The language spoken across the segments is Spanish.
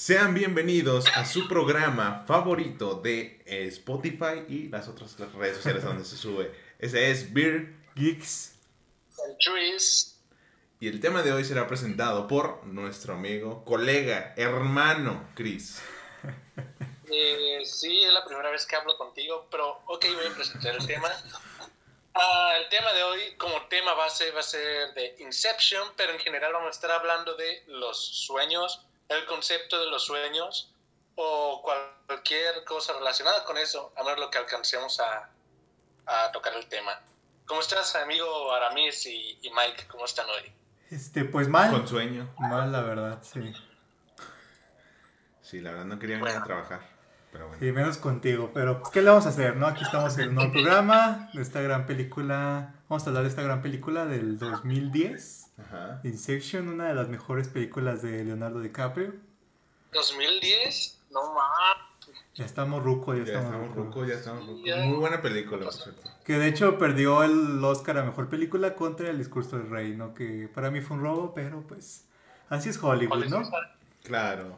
Sean bienvenidos a su programa favorito de Spotify y las otras redes sociales donde se sube. Ese es Beer Geeks. Y el tema de hoy será presentado por nuestro amigo, colega, hermano Chris. Eh, sí, es la primera vez que hablo contigo, pero ok, voy a presentar el tema. Ah, el tema de hoy, como tema base, va a ser de Inception, pero en general vamos a estar hablando de los sueños, el concepto de los sueños o cualquier cosa relacionada con eso, a ver lo que alcancemos a, a tocar el tema. ¿Cómo estás, amigo Aramis y, y Mike? ¿Cómo están hoy? Este, pues mal. Con sueño. Mal, la verdad, sí. Sí, la verdad no quería venir a trabajar. Pero bueno. Sí, menos contigo. Pero, pues, ¿qué le vamos a hacer, no? Aquí estamos en un nuevo programa de esta gran película. Vamos a hablar de esta gran película del 2010. Ajá. Inception, una de las mejores películas de Leonardo DiCaprio. ¿2010? No más. Ya estamos ruco, ya, Ya estamos, estamos ruco. rucos, ya estamos rucos. Ya. Muy buena película, por cierto. Que de hecho perdió el Oscar a Mejor Película contra El Discurso del Rey, ¿no? Que para mí fue un robo, pero pues así es Hollywood, ¿Cuál es ¿no? esa- Claro.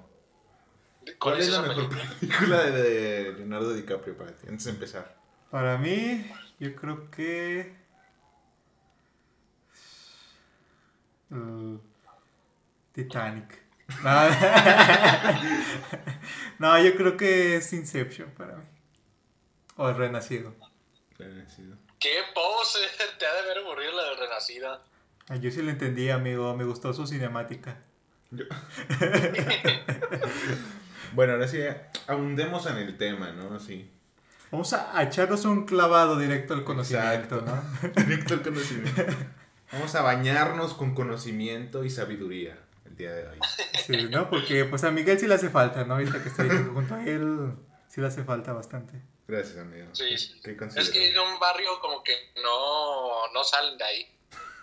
¿Cuál ¿Cuál es la mejor película? de Leonardo DiCaprio para ti? Antes de empezar. Para mí, yo creo que... uh, Titanic. No. No, yo creo que es Inception para mí. O El Renacido. Agradecido. ¿Qué pose? Te ha de haber aburrido la de Renacida. Ah, Yo sí lo entendí, amigo. Me gustó su cinemática. Yo- bueno, ahora sí, abundemos en el tema, ¿no? Así. Vamos a, a echarnos un clavado directo al conocimiento, Exacto. ¿no? Directo al conocimiento. Vamos a bañarnos con conocimiento y sabiduría el día de hoy. Sí, ¿no? Porque pues a Miguel sí le hace falta, ¿no? Ahorita que está ahí junto a él, sí le hace falta bastante. Gracias, amigo. Sí, sí. ¿Qué Es que en un barrio como que no, no salen de ahí.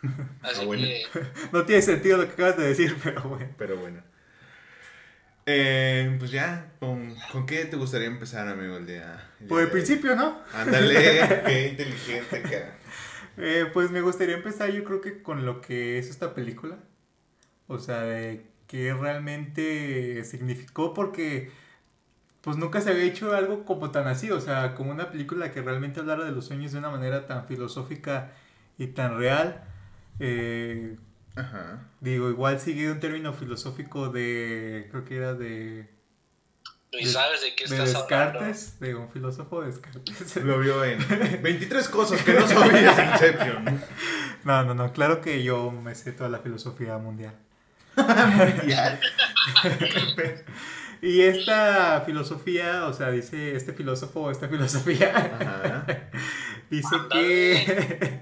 Así Ah, bueno. que No tiene sentido lo que acabas de decir, pero bueno. Pero bueno. Eh, pues ya, ¿con, con qué te gustaría empezar, amigo, el día? el Por el principio, ¿no? Ándale, qué inteligente, cara. Eh, pues me gustaría empezar yo creo que con lo que es esta película. O sea, de qué realmente significó porque pues nunca se había hecho algo como tan así, o sea, como una película que realmente hablara de los sueños de una manera tan filosófica y tan real. Eh, Ajá. digo, igual sigue un término filosófico de, creo que era de, ¿y de- sabes de qué de estás hablando? Descartes, de un filósofo Descartes. Lo vio en 23 cosas que no sabías de Inception. No, no, no, claro que yo me sé toda la filosofía mundial. Mundial. Y esta filosofía, o sea, dice este filósofo, esta filosofía, Ajá. dice que...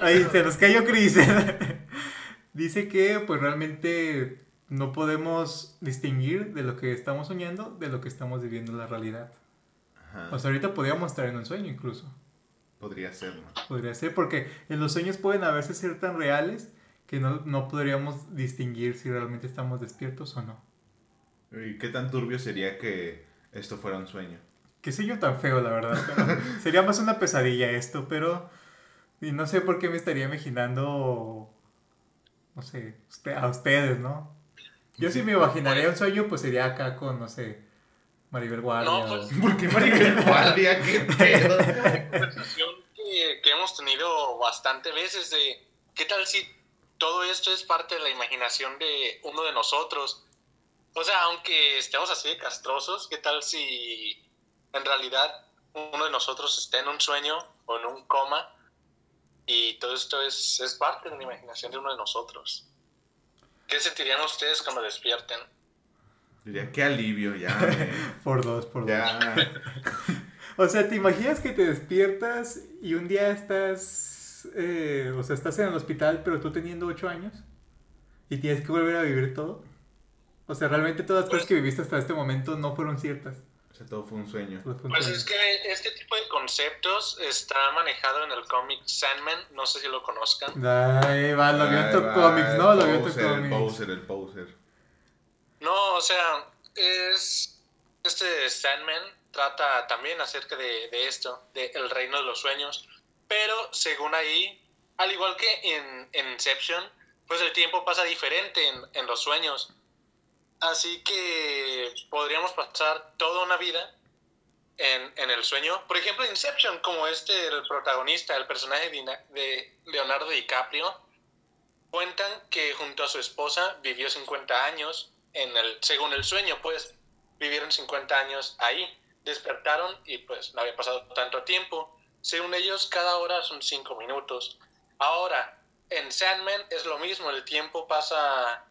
Ahí se nos cayó Chris. dice que pues realmente no podemos distinguir de lo que estamos soñando de lo que estamos viviendo en la realidad. Ajá. O sea, ahorita podríamos estar en un sueño incluso. Podría ser, ¿no? Podría ser, porque en los sueños pueden a veces ser tan reales que no, no podríamos distinguir si realmente estamos despiertos o no. ¿Y qué tan turbio sería que esto fuera un sueño? Qué sueño tan feo, la verdad. pero sería más una pesadilla esto, pero... Y no sé por qué me estaría imaginando... No sé, usted- a ustedes, ¿no? Yo si me imaginaría un sueño, pues sería acá con, no sé, Maribel Guardia. No, pues- ¿Por qué Maribel Guardia? ¿Qué pedo? conversación que, que hemos tenido bastante veces de qué tal si todo esto es parte de la imaginación de uno de nosotros. O sea, aunque estemos así de castrosos, qué tal si en realidad uno de nosotros está en un sueño o en un coma y todo esto es, es parte de la imaginación de uno de nosotros. ¿Qué sentirían ustedes cuando despierten? Diría, qué alivio, ya. Por dos, por dos. O sea, ¿te imaginas que te despiertas y un día estás, eh, o sea, estás en el hospital, pero tú teniendo ocho años y tienes que volver a vivir todo? O sea, realmente todas las cosas que viviste hasta este momento no fueron ciertas. O sea, todo fue un sueño. Pues es que este tipo de conceptos está manejado en el cómic Sandman, no sé si lo conozcan. Ay, va, lo vio en Ahí va, Comics, ¿no? Lo vio en El poser, el poser. No, o sea, es este Sandman trata también acerca de, de esto, de el reino de los sueños, pero según ahí, al igual que en, en Inception, pues el tiempo pasa diferente en, en los sueños. Así que podríamos pasar toda una vida en, en, el sueño. Por ejemplo, Inception, como este, el protagonista, el personaje de Leonardo DiCaprio, cuentan que junto a su esposa vivió 50 años, en el, según el sueño, pues vivieron 50 años ahí. Despertaron y pues no había pasado tanto tiempo. Según ellos, cada hora son 5 minutos. Ahora, en Sandman es lo mismo, el tiempo pasa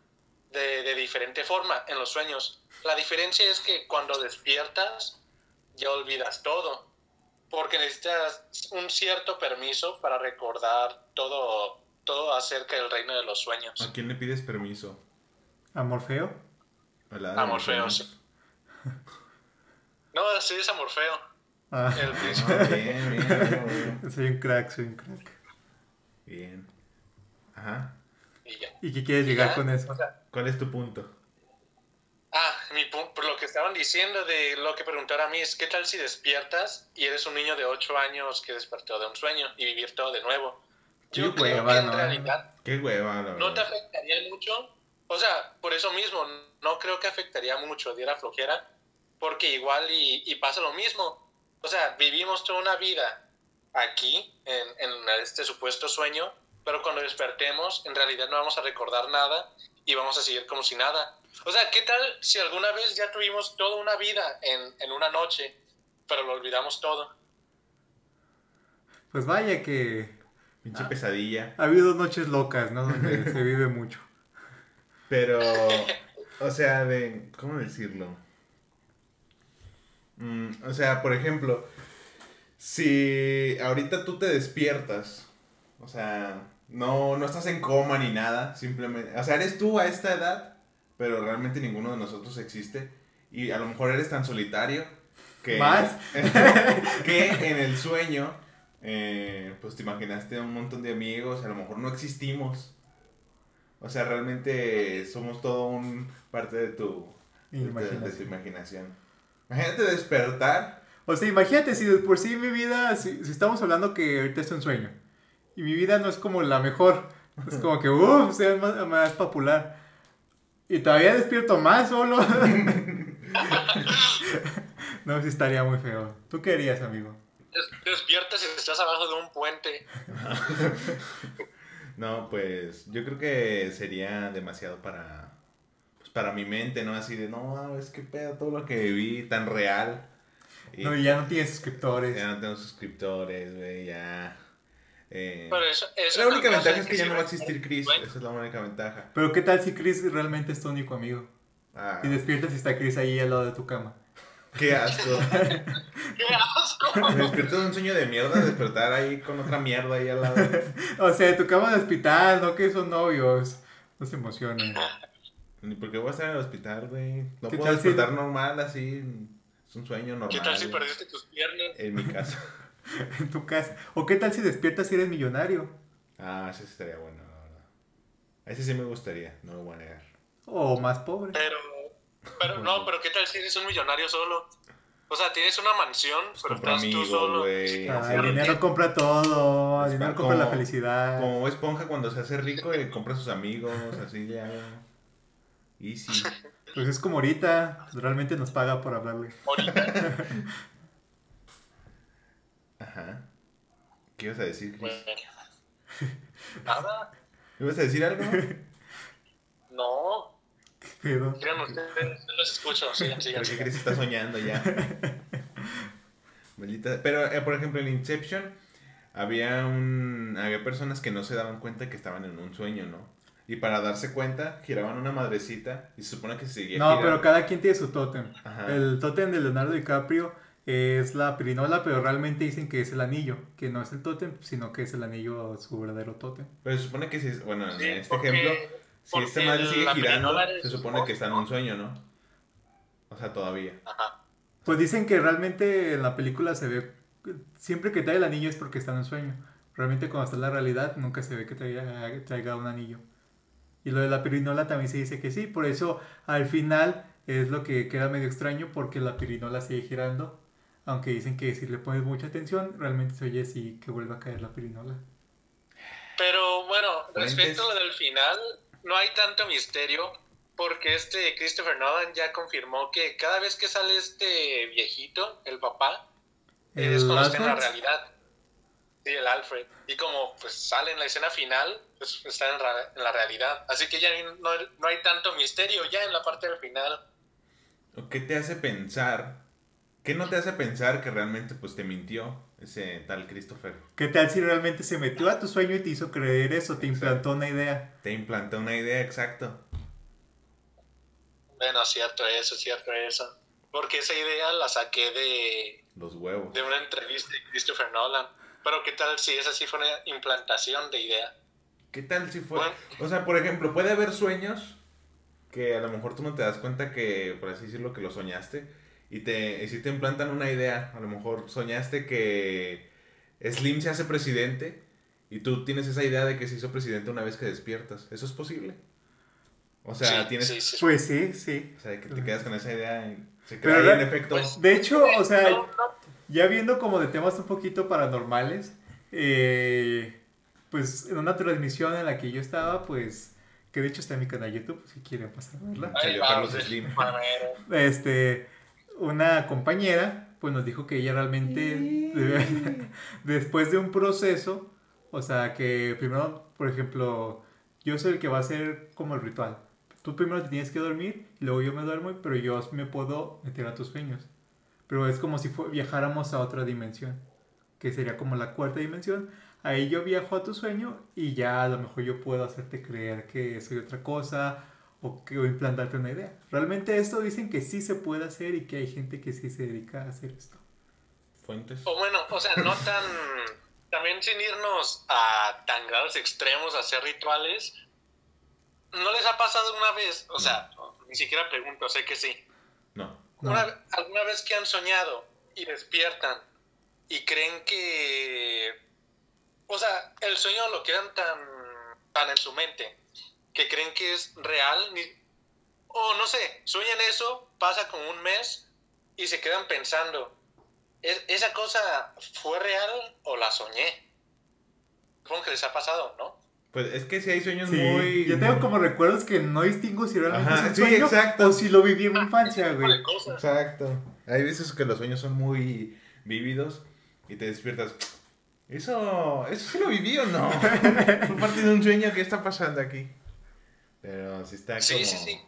de, de diferente forma en los sueños. La diferencia es que cuando despiertas, ya olvidas todo, porque necesitas un cierto permiso para recordar todo, todo acerca del reino de los sueños. ¿A quién le pides permiso? ¿A Morfeo? A, Morfeo, sí. No, sí es a Morfeo. Ah. El ah, bien, bien, Soy un crack, soy un crack. Bien. Ajá. ¿Y, ya. ¿Y qué quieres llegar con eso? ¿Cuál es tu punto? Ah, mi, por lo que estaban diciendo de lo que preguntaron a mí es, ¿qué tal si despiertas y eres un niño de 8 años que despertó de un sueño y vivir todo de nuevo? Yo creo que en realidad Qué hueva, no te afectaría mucho. O sea, por eso mismo, no creo que afectaría mucho, diera flojera, porque igual y, y pasa lo mismo. O sea, vivimos toda una vida aquí, en, en este supuesto sueño, pero cuando despertemos, en realidad no vamos a recordar nada y vamos a seguir como si nada. O sea, ¿qué tal si alguna vez ya tuvimos toda una vida en, en una noche, pero lo olvidamos todo? Pues vaya que... Pinche ah, pesadilla. Ha habido noches locas, ¿no? Donde se vive mucho. Pero, o sea, de... ¿Cómo decirlo? Mm, o sea, por ejemplo, si ahorita tú te despiertas, o sea, no, no estás en coma ni nada, simplemente, o sea, eres tú a esta edad pero realmente ninguno de nosotros existe. Y a lo mejor eres tan solitario que, ¿Más? que en el sueño, eh, pues te imaginaste un montón de amigos, a lo mejor no existimos. O sea, realmente somos todo un parte de tu, de, tu imaginación. Imagínate despertar. O sea, imagínate si por sí mi vida, si, si estamos hablando que ahorita es un sueño, y mi vida no es como la mejor, es como que, uff, sea más, más popular. Y todavía despierto más solo. no, sí estaría muy feo. ¿Tú qué harías, amigo? Despiertas y estás abajo de un puente. no, pues yo creo que sería demasiado para pues, para mi mente, ¿no? Así de, no, es que pedo todo lo que viví tan real. no, y ya no tienes suscriptores. Ya no tengo suscriptores, güey, ya. Eh, Pero eso, la única ventaja es que, ya no va a existir Chris. Esa es la única ventaja. Pero ¿qué tal si Chris realmente es tu único amigo? Ah. Y despiertas y está Chris ahí al lado de tu cama. Qué asco. Qué asco. Me despierto de un sueño de mierda, despertar ahí con otra mierda ahí al lado. o sea, tu cama de hospital, no que son novios. No se emocionen. Ni por qué voy a estar en el hospital, güey. No puedo despertar normal así. Es un sueño normal. ¿Qué tal si perdiste tus piernas? En mi casa. en tu casa. ¿O qué tal si despiertas y eres millonario? Ah, ese estaría bueno, la verdad. Ese sí me gustaría, no lo voy a negar. O más pobre. Pero, pero no, pero ¿qué tal si eres un millonario solo? O sea, tienes una mansión, pues pero estás tú solo. Ah, el dinero compra todo, el dinero compra la felicidad. Como esponja cuando se hace rico y compra sus amigos, así ya. Easy. Pues es como ahorita, realmente nos paga por hablarle. Ahorita. Ajá. ¿Qué ibas a decir, Chris? Nada. ¿Ibas a decir algo? No. ¿Qué Digan ustedes, no los escucho. Sigan, sigan. Porque Chris está soñando ya. Pero, eh, por ejemplo, en Inception había un había personas que no se daban cuenta que estaban en un sueño, ¿no? Y para darse cuenta, giraban una madrecita y se supone que seguía No, pero cada quien tiene su tótem. El tótem de Leonardo DiCaprio es la pirinola, pero realmente dicen que es el anillo, que no es el tótem, sino que es el anillo su verdadero tótem. Pero se supone que si, bueno, en este ejemplo, si esta madre sigue girando, se supone que está en un sueño, ¿no? O sea, todavía. Ajá. Pues dicen que realmente en la película se ve, siempre que trae el anillo es porque está en un sueño. Realmente cuando está en la realidad nunca se ve que traiga, traiga un anillo. Y lo de la pirinola también se dice que sí, por eso al final es lo que queda medio extraño porque la pirinola sigue girando aunque dicen que si le pones mucha atención, realmente se oye así que vuelve a caer la pirinola. Pero bueno, respecto a lo del final, no hay tanto misterio porque este Christopher Nolan ya confirmó que cada vez que sale este viejito, el papá, es ¿El cuando está en la realidad. Sí, el Alfred. Y como pues sale en la escena final, pues está en, en la realidad. Así que ya no, no hay tanto misterio ya en la parte del final. ¿O ¿Qué te hace pensar? ¿Qué no te hace pensar que realmente pues te mintió ese tal Christopher? ¿Qué tal si realmente se metió a tu sueño y te hizo creer eso? Te implantó una idea. Te implantó una idea, exacto. Bueno, cierto eso, cierto eso. Porque esa idea la saqué de, Los huevos. de una entrevista de Christopher Nolan. Pero qué tal si esa sí fue una implantación de idea. ¿Qué tal si fue? Bueno. O sea, por ejemplo, puede haber sueños que a lo mejor tú no te das cuenta que, por así decirlo, que lo soñaste. Y, te, y si te implantan una idea, a lo mejor soñaste que Slim se hace presidente y tú tienes esa idea de que se hizo presidente una vez que despiertas. ¿Eso es posible? O sea, Sí, tienes... sí, sí. Pues sí, sí. O sea, que te quedas con esa idea y se crea en efecto. pues, De hecho, o sea, ya viendo como de temas un poquito paranormales, eh, pues en una transmisión en la que yo estaba, pues, que de hecho está en mi canal de YouTube, si quieren pasar a verla. ahí Salió va, Carlos sí, Slim. Este, una compañera, pues nos dijo que ella realmente, después de un proceso, o sea, que primero, por ejemplo, yo soy el que va a hacer como el ritual. Tú primero te tienes que dormir, y luego yo me duermo, pero yo me puedo meter a tus sueños. Pero es como si viajáramos a otra dimensión, que sería como la cuarta dimensión. Ahí yo viajo a tu sueño y ya a lo mejor yo puedo hacerte creer que soy otra cosa o que o implantarte una idea. Realmente esto dicen que sí se puede hacer y que hay gente que sí se dedica a hacer esto. Fuentes. O bueno, o sea, no tan. También sin irnos a tan grados extremos a hacer rituales. ¿No les ha pasado una vez? O sea, ni siquiera pregunto, sé que sí. No. No. Una- ¿Alguna vez que han soñado y despiertan y creen que... O sea, el sueño lo quedan tan, tan en su mente que creen que es real. ni- o no sé, sueñan eso, pasa como un mes y se quedan pensando, ¿es- ¿esa cosa fue real o la soñé? Supongo que les ha pasado, ¿no? Pues es que si hay sueños Sí, muy... yo tengo como recuerdos que no distingo si realmente Ajá, es un sí, sueño exacto. o si lo viví en mi infancia, Ese tipo güey. Exacto. Hay veces que los sueños son muy vívidos y te despiertas. ¿Eso, eso sí lo viví o no? Fue parte de un sueño, ¿qué está pasando aquí? Pero sí está Sí, como... sí, sí.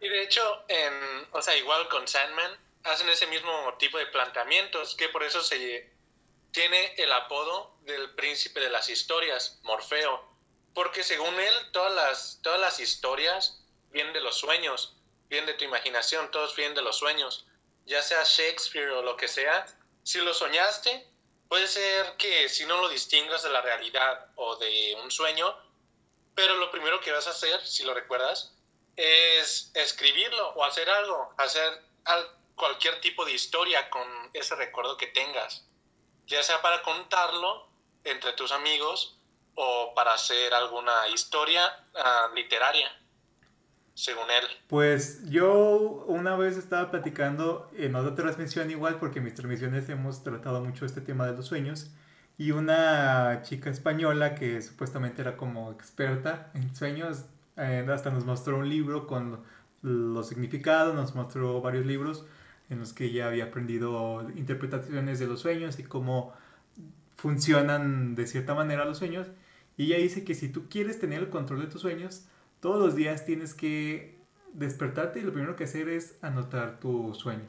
Y de hecho, en, o sea, igual con Sandman, hacen ese mismo tipo de planteamientos, que por eso se tiene el apodo del príncipe de las historias, Morfeo. Porque según él, todas las, todas las historias vienen de los sueños, vienen de tu imaginación, todos vienen de los sueños. Ya sea Shakespeare o lo que sea, si lo soñaste, puede ser que si no lo distingas de la realidad o de un sueño, pero lo primero que vas a hacer, si lo recuerdas, es escribirlo o hacer algo, hacer al- cualquier tipo de historia con ese recuerdo que tengas, ya sea para contarlo entre tus amigos o para hacer alguna historia ah, literaria, según él. Pues yo una vez estaba platicando en otra transmisión igual, porque en mis transmisiones hemos tratado mucho este tema de los sueños, y una chica española que supuestamente era como experta en sueños, eh, hasta nos mostró un libro con los significados, nos mostró varios libros en los que ella había aprendido interpretaciones de los sueños y cómo funcionan de cierta manera los sueños. Y ella dice que si tú quieres tener el control de tus sueños, todos los días tienes que despertarte y lo primero que hacer es anotar tu sueño.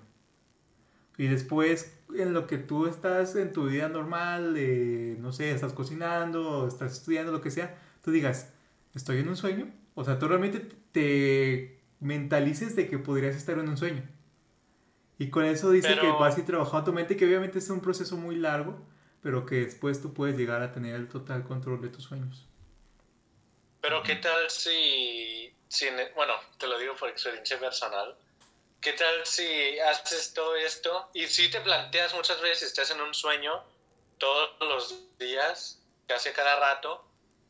Y después, en lo que tú estás en tu vida normal, eh, no sé, estás cocinando, estás estudiando, lo que sea, tú digas, ¿estoy en un sueño? O sea, tú realmente te mentalices de que podrías estar en un sueño. Y con eso dice Pero- que vas y trabajando tu mente, que obviamente es un proceso muy largo, pero que después tú puedes llegar a tener el total control de tus sueños. Pero ¿qué tal si, si en- bueno, te lo digo por experiencia personal, ¿qué tal si haces todo esto y si te planteas muchas veces, estás en un sueño todos los días, casi cada rato,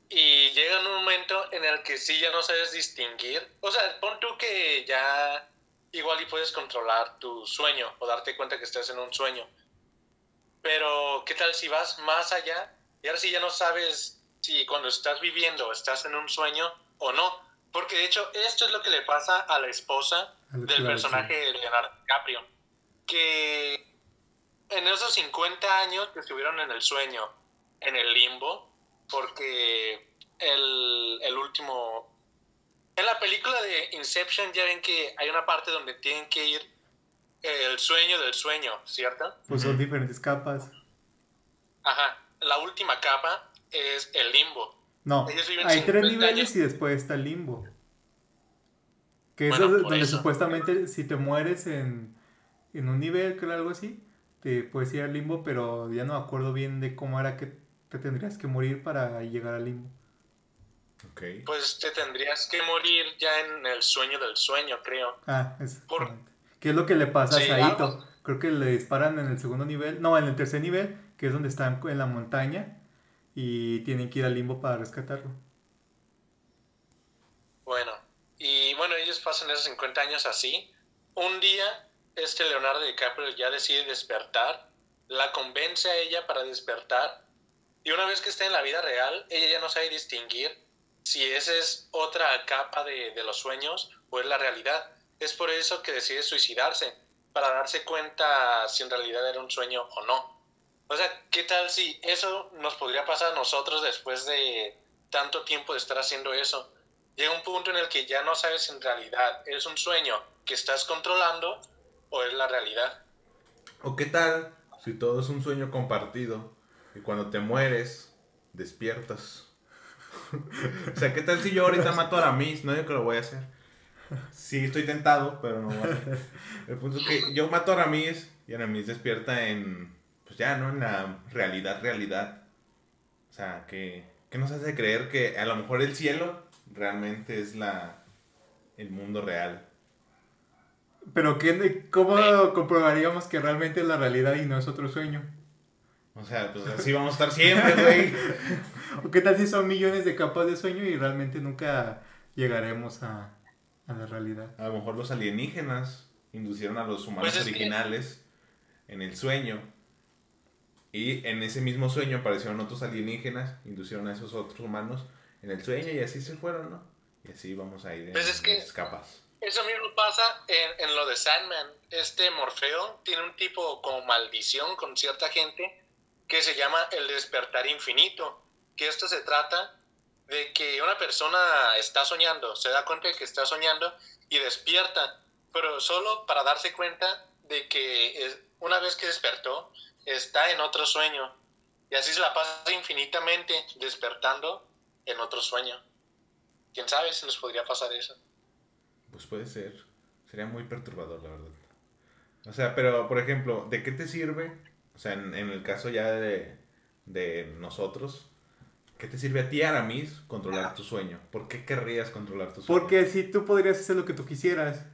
y llega un momento en el que sí ya no sabes distinguir, o sea, pon tú que ya igual y puedes controlar tu sueño o darte cuenta que estás en un sueño, pero ¿qué tal si vas más allá y ahora sí ya no sabes si cuando estás viviendo estás en un sueño o no, Porque de hecho, esto es lo que le pasa a la esposa del personaje de Leonardo DiCaprio. Que en esos 50 años que estuvieron en el sueño, en el limbo, porque el, el último... En la película de Inception ya ven que hay una parte donde tienen que ir eh, el sueño del sueño, ¿cierto? Pues son diferentes capas. Ajá. La última capa es el limbo. No, Ellos viven hay tres 50 niveles años. y después está el limbo. Que es Bueno, donde, por donde eso. supuestamente si te mueres en, en un nivel, creo algo así, te puedes ir al limbo, pero ya no me acuerdo bien de cómo era que te tendrías que morir para llegar al limbo. Ok. Pues te tendrías que morir ya en el sueño del sueño, creo. Ah, Por-. ¿Qué es lo que le pasa Sí, a Saito? Creo que le disparan en el segundo nivel, no, en el tercer nivel, que es donde están en la montaña y tienen que ir al limbo para rescatarlo. Bueno, y bueno, ellos pasan esos 50 años así. Un día, este Leonardo DiCaprio ya decide despertar, la convence a ella para despertar, y una vez que está en la vida real, ella ya no sabe distinguir si esa es otra capa de, de los sueños o es la realidad. Es por eso que decide suicidarse, para darse cuenta si en realidad era un sueño o no. O sea, ¿qué tal si eso nos podría pasar a nosotros después de tanto tiempo de estar haciendo eso? Llega un punto en el que ya no sabes en realidad es un sueño que estás controlando o es la realidad. ¿O qué tal si todo es un sueño compartido y cuando te mueres, despiertas? o sea, ¿qué tal si yo ahorita mato a Aramis? No digo que lo voy a hacer. Sí, estoy tentado, pero no hacer. El punto es que yo mato a Aramis y Aramis despierta en, pues ya, ¿no? En la realidad, realidad. O sea, que, que nos hace creer que a lo mejor el cielo realmente es la, el mundo real. Pero ¿qué, ¿cómo comprobaríamos que realmente es la realidad y no es otro sueño? O sea, pues así vamos a estar siempre, güey. ¿O qué tal si son millones de capas de sueño y realmente nunca llegaremos a, a la realidad? A lo mejor los alienígenas inducieron a los humanos Pues que- originales en el sueño. Y en ese mismo sueño aparecieron otros alienígenas, inducieron a esos otros humanos en el sueño y así se fueron, ¿no? Y así vamos a ir en Pues es que- capas. Eso mismo pasa en, en lo de Sandman. Este Morfeo tiene un tipo como maldición con cierta gente que se llama el despertar infinito. Que esto se trata de que una persona está soñando, se da cuenta de que está soñando y despierta, pero solo para darse cuenta de que una vez que despertó, está en otro sueño. Y así se la pasa infinitamente despertando en otro sueño. ¿Quién sabe si nos podría pasar eso? Pues puede ser. Sería muy perturbador, la verdad. O sea, pero, por ejemplo, ¿de qué te sirve? O sea, en, en el caso ya de, de nosotros, ¿qué te sirve a ti, Aramis, controlar tu sueño? ¿Por qué querrías controlar tu sueño? Porque si tú podrías hacer lo que tú quisieras.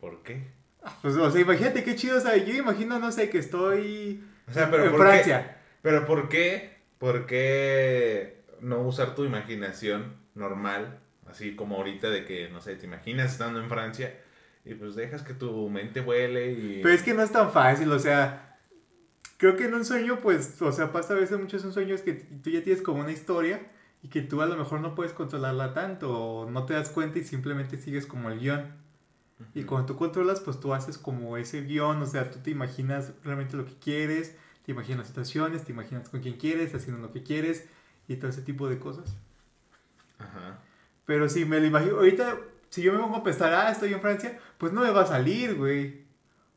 ¿Por qué? Pues, o sea, imagínate qué chido, o sea, yo imagino, no sé, que estoy O sea, pero en ¿por Francia. qué? ¿Pero por qué? ¿Por qué no usar tu imaginación normal? Así como ahorita de que, no sé, te imaginas estando en Francia y pues dejas que tu mente vuele y... Pero es que no es tan fácil, o sea, creo que en un sueño, pues, o sea, pasa a veces muchos sueños que tú ya tienes como una historia y que tú a lo mejor no puedes controlarla tanto o no te das cuenta y simplemente sigues como el guion. Y cuando tú controlas, pues tú haces como ese guion, o sea, tú te imaginas realmente lo que quieres, te imaginas situaciones, te imaginas con quién quieres, haciendo lo que quieres y todo ese tipo de cosas. Ajá. Pero si me lo imagino, ahorita, si yo me pongo a pensar, ah, estoy en Francia, pues no me va a salir, güey.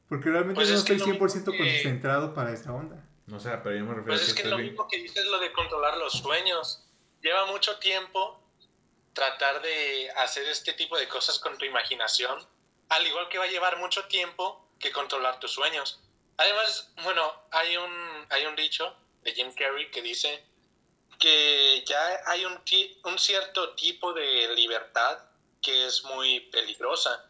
Porque realmente Pues no es que estoy lo mismo 100% que- concentrado para esa onda. O sea, pero yo me refiero Pues a es que que estés lo bien- mismo que dices lo de controlar los sueños. Lleva mucho tiempo tratar de hacer este tipo de cosas con tu imaginación, al igual que va a llevar mucho tiempo que controlar tus sueños. Además, bueno, hay un, hay un dicho de Jim Carrey que dice que ya hay un, un cierto tipo de libertad que es muy peligrosa.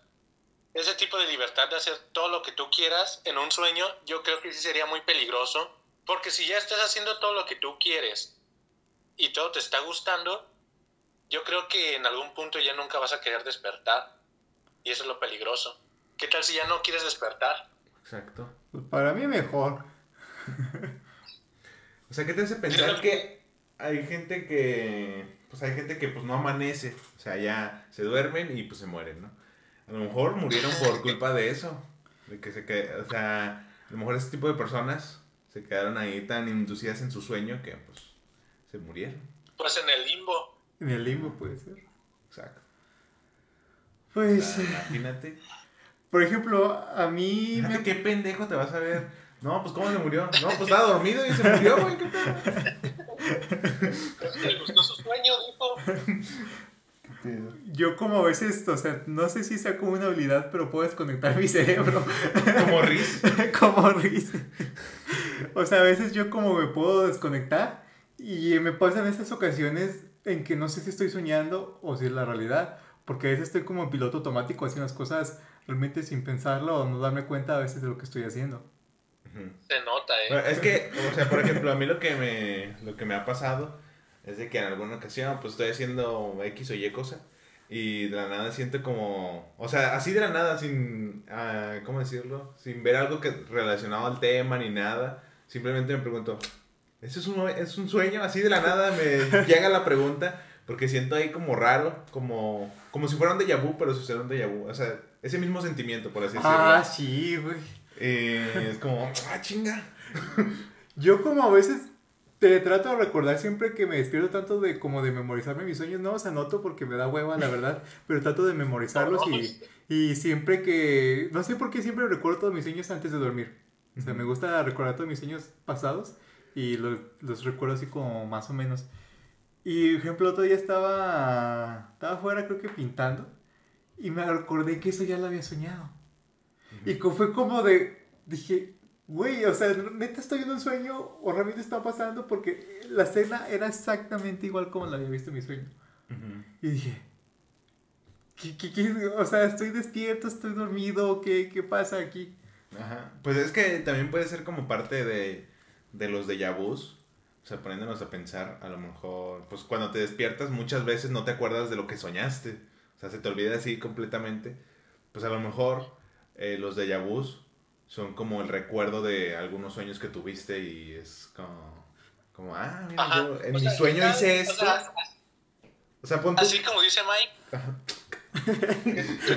Ese tipo de libertad de hacer todo lo que tú quieras en un sueño, yo creo que sí sería muy peligroso, porque si ya estás haciendo todo lo que tú quieres y todo te está gustando, yo creo que en algún punto ya nunca vas a querer despertar. Y eso es lo peligroso. ¿Qué tal si ya no quieres despertar? Exacto. Pues para mí mejor. O sea, ¿qué te hace pensar que hay gente que, pues hay gente que pues no amanece, o sea, ya se duermen y pues se mueren, ¿no? A lo mejor murieron por culpa de eso, de que se que, o sea, a lo mejor ese tipo de personas se quedaron ahí tan inducidas en su sueño que pues se murieron. Pues en el limbo. En el limbo puede ser. Exacto. O Pues, sea, imagínate. por ejemplo, a mí Fíjate me... qué pendejo te vas a ver. No, pues cómo se murió. No, pues estaba dormido y se murió, güey, qué pedo. Le gustó su sueño, dijo. Yo como a veces, o sea, no sé si sea como una habilidad, pero puedo desconectar mi cerebro. Como Riz. como risa. O sea, a veces yo como me puedo desconectar y me pasan esas ocasiones en que no sé si estoy soñando o si es la realidad. Porque a veces estoy como en piloto automático haciendo las cosas realmente sin pensarlo o no darme cuenta a veces de lo que estoy haciendo. Se nota, eh. Bueno, es que, o sea, por ejemplo, a mí lo que me, lo que me ha pasado es de que en alguna ocasión, pues estoy haciendo X o Y cosa y de la nada siento como, o sea, así de la nada, sin, ah, ¿cómo decirlo? Sin ver algo que relacionado al tema ni nada, simplemente me pregunto, ¿eso es un, es un sueño? Así de la nada me llega la pregunta porque siento ahí como raro, como, como si fuera un déjà vu, pero sucede un déjà vu, o sea, ese mismo sentimiento, por así decirlo. Ah, sí, güey. Eh, es como, ah, chinga. Yo como a veces te trato de recordar siempre que me despierto tanto de como de memorizarme mis sueños, no los anoto porque me da hueva, la verdad, pero trato de memorizarlos y, y siempre que, no sé por qué siempre recuerdo todos mis sueños antes de dormir. O sea, me gusta recordar todos mis sueños pasados y los, los recuerdo así como más o menos. Y, por ejemplo, otro día estaba, estaba afuera creo que pintando y me acordé que eso ya lo había soñado. Y co- fue como de, dije, güey, o sea, neta estoy en un sueño o realmente está pasando porque la escena era exactamente igual como la había visto en mi sueño. Ujú. Y dije, ¿qué, qué, qué? O sea, estoy despierto, estoy dormido, ¿qué, qué pasa aquí? Ajá. Pues es que también puede ser como parte de, de los déjà vus. O sea, poniéndonos a pensar, a lo mejor, pues cuando te despiertas muchas veces no te acuerdas de lo que soñaste. O sea, se te olvida así completamente. Pues a lo mejor eh, los déjà vus son como el recuerdo de algunos sueños que tuviste y es como, como ah, mira, Ajá. yo en O mi sea, sueño hice o esto. sea, O sea, pon tú- así como dice Mike,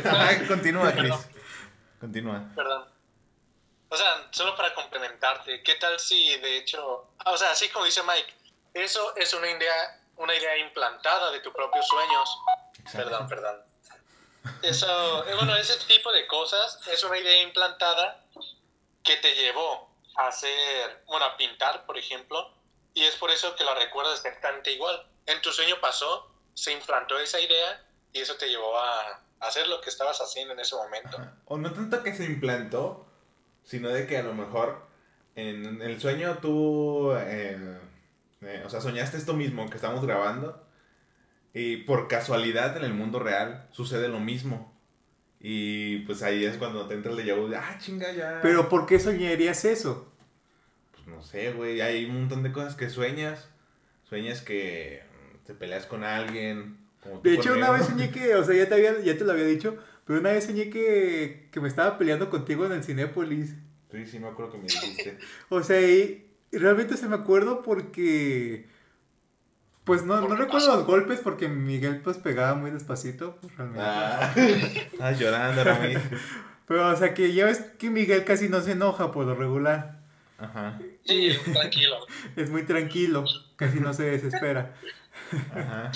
Ajá, continúa, Chris. Continúa. perdón. O sea, solo para complementarte, ¿qué tal si de hecho, ah, o sea, así como dice Mike, eso es una idea, una idea implantada de tus propios sueños. Perdón, perdón. Eso, eh, bueno, ese tipo de cosas es una idea implantada que te llevó a hacer, bueno, a pintar, por ejemplo, y es por eso que la recuerdas exactamente igual. En tu sueño pasó, se implantó esa idea y eso te llevó a hacer lo que estabas haciendo en ese momento. O no tanto que se implantó, sino de que a lo mejor en el sueño tú, eh, eh, o sea, soñaste esto mismo que estamos grabando y por casualidad en el mundo real sucede lo mismo. Y pues ahí es cuando te entra el déjà vu de, ah, chinga, ya. Pero ¿por qué soñarías eso? Pues no sé, güey, hay un montón de cosas que sueñas. Sueñas que te peleas con alguien. Como tú De hecho, una vez soñé que, o sea, ya te, había, ya te lo había dicho, pero una vez soñé que, que me estaba peleando contigo en el Cinépolis. Sí, sí, me acuerdo que me dijiste. O sea, y realmente se me acuerdo porque... Pues no, no ¿Por qué recuerdo los golpes porque Miguel pues pegaba muy despacito, pues realmente. Ah, ah llorando, Rami. Pero, o sea, que ya ves que Miguel casi no se enoja por lo regular. Ajá, Sí, tranquilo. Es muy tranquilo, casi no se desespera. Ajá.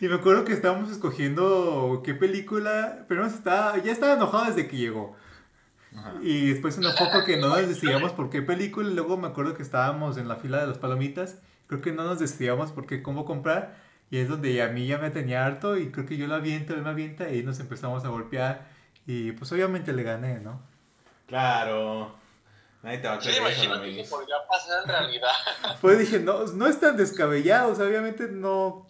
Y me acuerdo que estábamos escogiendo qué película, pero estaba, ya estaba enojado desde que llegó. Ajá. Y después se enojó porque no nos decidíamos por qué película. Y luego me acuerdo que estábamos en la fila de las palomitas. Creo que no nos decidíamos por qué, cómo comprar. Y es donde a mí ya me tenía harto. Y creo que yo la aviento, él me avienta. Y nos empezamos a golpear. Y pues obviamente le gané, ¿no? Claro. Nadie te va a Sí, creer eso, imagino que amigos. podría pasar en realidad. Pues dije, no, no es tan descabellado. O sea, obviamente no.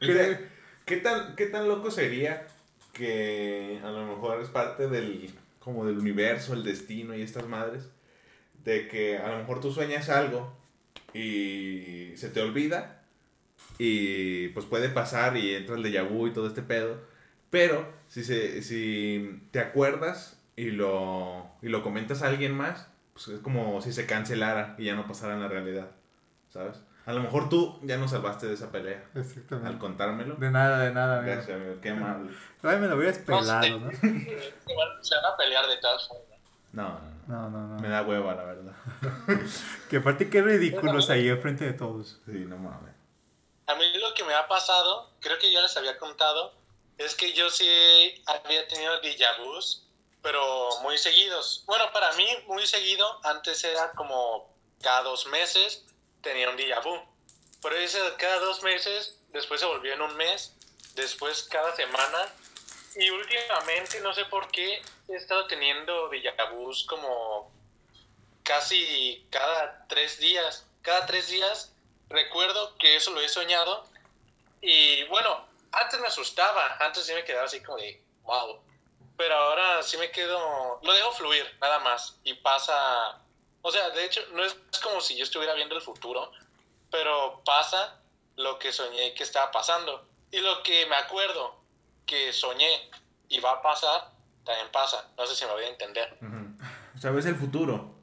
Sea, ¿Qué tan, ¿Qué tan loco sería que a lo mejor es parte del, como del universo, el destino y estas madres? De que a lo mejor tú sueñas algo y se te olvida y pues puede pasar y entra el déjà vu y todo este pedo. Pero si, se, si te acuerdas y lo, y lo comentas a alguien más, pues es como si se cancelara y ya no pasara en la realidad, ¿sabes? A lo mejor tú ya nos salvaste de esa pelea al Exactamente. contármelo. De nada, de nada, amigo. Gracias, amigo. Qué amable. Ay, me lo hubieras No, pelado. ¿no? Se van- a pelear de todas formas. No, no, no. No, no, Me no. da hueva, la verdad. Que aparte qué ridículos ahí enfrente de todos. Sí, no mames. A mí lo que me ha pasado, creo que ya les había contado, es que yo sí había tenido déjà vus, pero muy seguidos. Bueno, para mí muy seguido, antes era como cada dos meses tenía un déjà vu. Pero ese cada dos meses, después se volvió en un mes, después cada semana. Y últimamente, no sé por qué, he estado teniendo déjà como casi cada tres días. Cada tres días recuerdo que eso lo he soñado. Y bueno, antes me asustaba, antes sí me quedaba así como de, wow. Pero ahora sí me quedo, lo dejo fluir, nada más. Y pasa, o sea, de hecho, no es como si yo estuviera viendo el futuro, pero pasa lo que soñé que estaba pasando. Y lo que me acuerdo que soñé y va a pasar, también pasa. No sé si me voy a entender. Ujú. O sea, ves el futuro.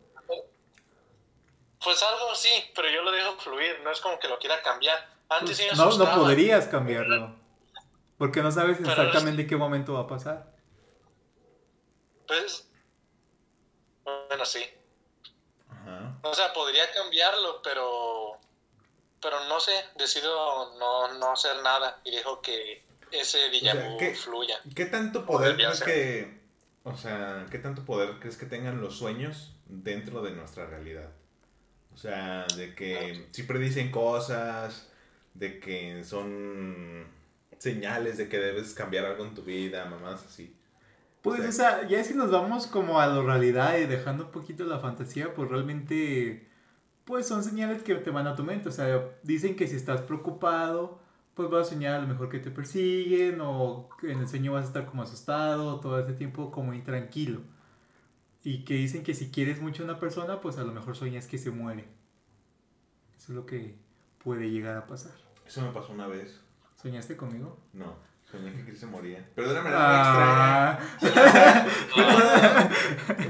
Pues algo sí, pero yo lo dejo fluir, no es como que lo quiera cambiar. Antes sí me Pues, No, no asustaba. podrías cambiarlo. Porque no sabes exactamente qué momento va a pasar. Pues, bueno, sí. Ajá. O sea, podría cambiarlo, pero, pero no sé, decido no, no hacer nada y dejo que ese déjà sea, vu ¿qué- fluya. ¿Qué tanto poder Podría crees ser. que... O sea, ¿qué tanto poder crees que tengan los sueños dentro de nuestra realidad? O sea, de que si predicen cosas, de que son señales de que debes cambiar algo en tu vida, mamás así. Pues, Sí. o sea, ya si nos vamos como a la realidad y dejando un poquito la fantasía, pues realmente, pues son señales que te van a tu mente. O sea, dicen que si estás preocupado, pues vas a soñar a lo mejor que te persiguen o que en el sueño vas a estar como asustado, todo ese tiempo como intranquilo. Y que dicen que si quieres mucho a una persona, pues a lo mejor sueñas que se muere. Eso es lo que puede llegar a pasar. Eso me pasó una vez. ¿Soñaste conmigo? No, soñé que Chris se moría. Pero de una manera muy Ah, extraña.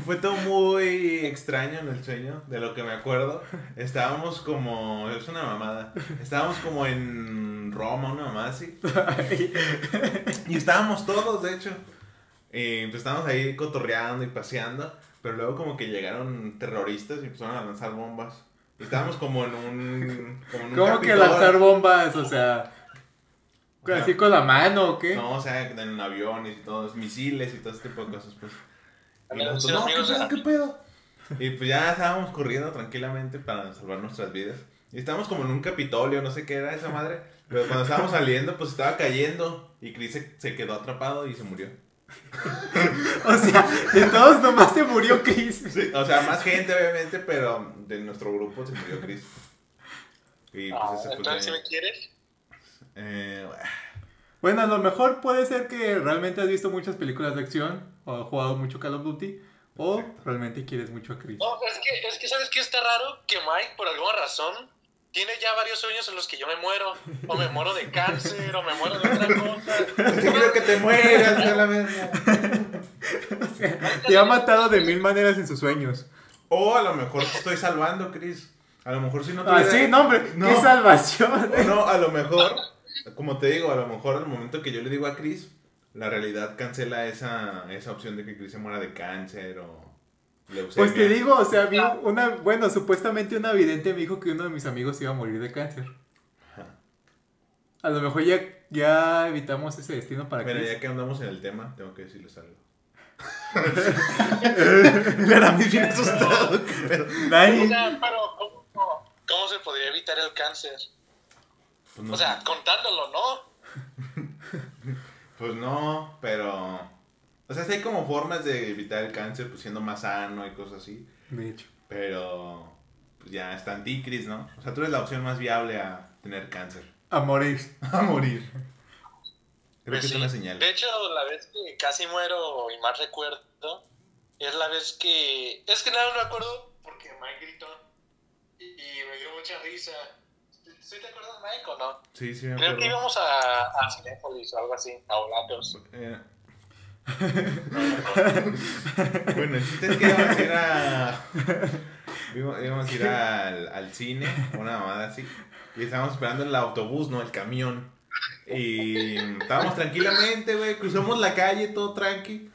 Fue todo muy extraño en el sueño, de lo que me acuerdo. Estábamos como. Es una mamada. Estábamos como en Roma, una mamada así. Y estábamos todos, de hecho. Y pues estábamos ahí cotorreando y paseando. Pero luego, como que llegaron terroristas y empezaron a lanzar bombas. Y estábamos como en un. Como en un ¿Cómo que lanzar bombas? O sea. Así con la mano o qué? No, o sea, en aviones y todos, misiles y todo ese tipo de cosas, pues. Y no, ¿qué pedo, qué pedo? Y pues ya estábamos corriendo tranquilamente para salvar nuestras vidas. Y estábamos como en un capitolio, no sé qué era esa madre. Pero cuando estábamos saliendo, pues estaba cayendo. Y Chris se, se quedó atrapado y se murió. O sea, de todos nomás se murió Chris. Sí, o sea, más gente obviamente, pero de nuestro grupo se murió Chris. Y pues Ah, ese fue entonces, si me quieres, eh, Bueno, a lo mejor puede ser que realmente has visto muchas películas de acción o has jugado mucho Call of Duty o Exacto. realmente quieres mucho a Chris. No, es que, es que ¿sabes qué está raro? Que Mike, por alguna razón, tiene ya varios sueños en los que yo me muero. O me muero de cáncer, o me muero de otra cosa. Yo quiero que te mueras, ya la verga. O sea, te ha matado de mil maneras en sus sueños. O a lo mejor te estoy salvando, Chris. A lo mejor si no Ah, tuviera- sí, no, hombre, No. qué salvación. O no, a lo mejor, como te digo, a lo mejor al momento que yo le digo a Chris, la realidad cancela esa, esa opción de que Chris se muera de cáncer o leucemia. Pues te digo, o sea, vi una, bueno, supuestamente una vidente me dijo que uno de mis amigos iba a morir de cáncer. Ajá. A lo mejor ya, ya evitamos ese destino para Mira, Chris. ya que andamos en el tema, tengo que decirles algo. Muy bien asustado, pero... O sea, pero ¿cómo, cómo se podría evitar el cáncer? Pues no, O sea, contándolo, ¿no? pues no, pero... O sea, sí hay como formas de evitar el cáncer, pues siendo más sano y cosas así. De hecho. Pero pues ya está en ti, Chris, ¿no? O sea, tú eres la opción más viable a tener cáncer. A morir. A morir. Creo Pues que es una señal. De hecho, la vez que casi muero y más recuerdo, es la vez que... Es que nada, no me acuerdo porque Mike gritó y, y me dio mucha risa. ¿Sí te acuerdas, Mike, o no? Sí, sí, me Creo que acuerdo. íbamos a, a Cinépolis o algo así, a Olatos. Eh, bueno, el chiste es que íbamos a ir a... Íbamos, a ir al, al cine, una mamada así. Y estábamos esperando el autobús, no el camión. Y estábamos tranquilamente, güey. Cruzamos la calle, todo tranqui.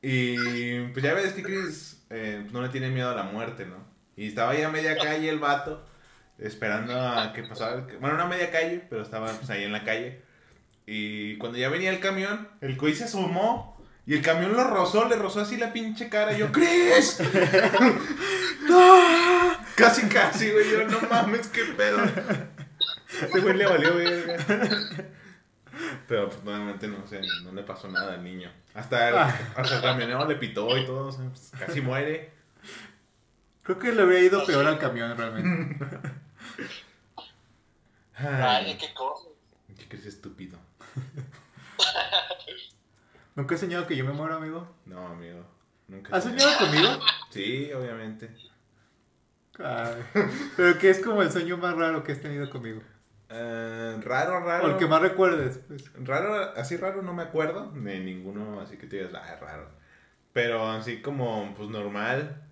Y pues ya ves que Chris eh, no le tiene miedo a la muerte, ¿no? Y estaba ahí a media calle el vato, esperando a que pasara. Bueno, no a media calle, pero estaba pues, ahí en la calle. Y cuando ya venía el camión, el coy se asomó. Y el camión lo rozó, le rozó así la pinche cara. Y yo, ¡Chris! ¡No! Casi, casi, güey. Yo, no mames, qué pedo. Ese güey le valió verga. Pero afortunadamente no, o sea, no le pasó nada al niño. Hasta el, hasta el camionero le pitó y todo. o sea, pues, casi muere. Creo que le habría ido peor al camión realmente. Ay, qué cosa. qué Chris estúpido. ¿Nunca has soñado que yo me muero, amigo? No, amigo. Nunca. ¿Has soñado conmigo? Sí, obviamente. Ay, pero que es como el sueño más raro que has tenido conmigo. Eh, raro, raro. O el que más recuerdes, pues. Raro, así raro no me acuerdo de ninguno, así que te digas, ah, raro. Pero así como, pues normal,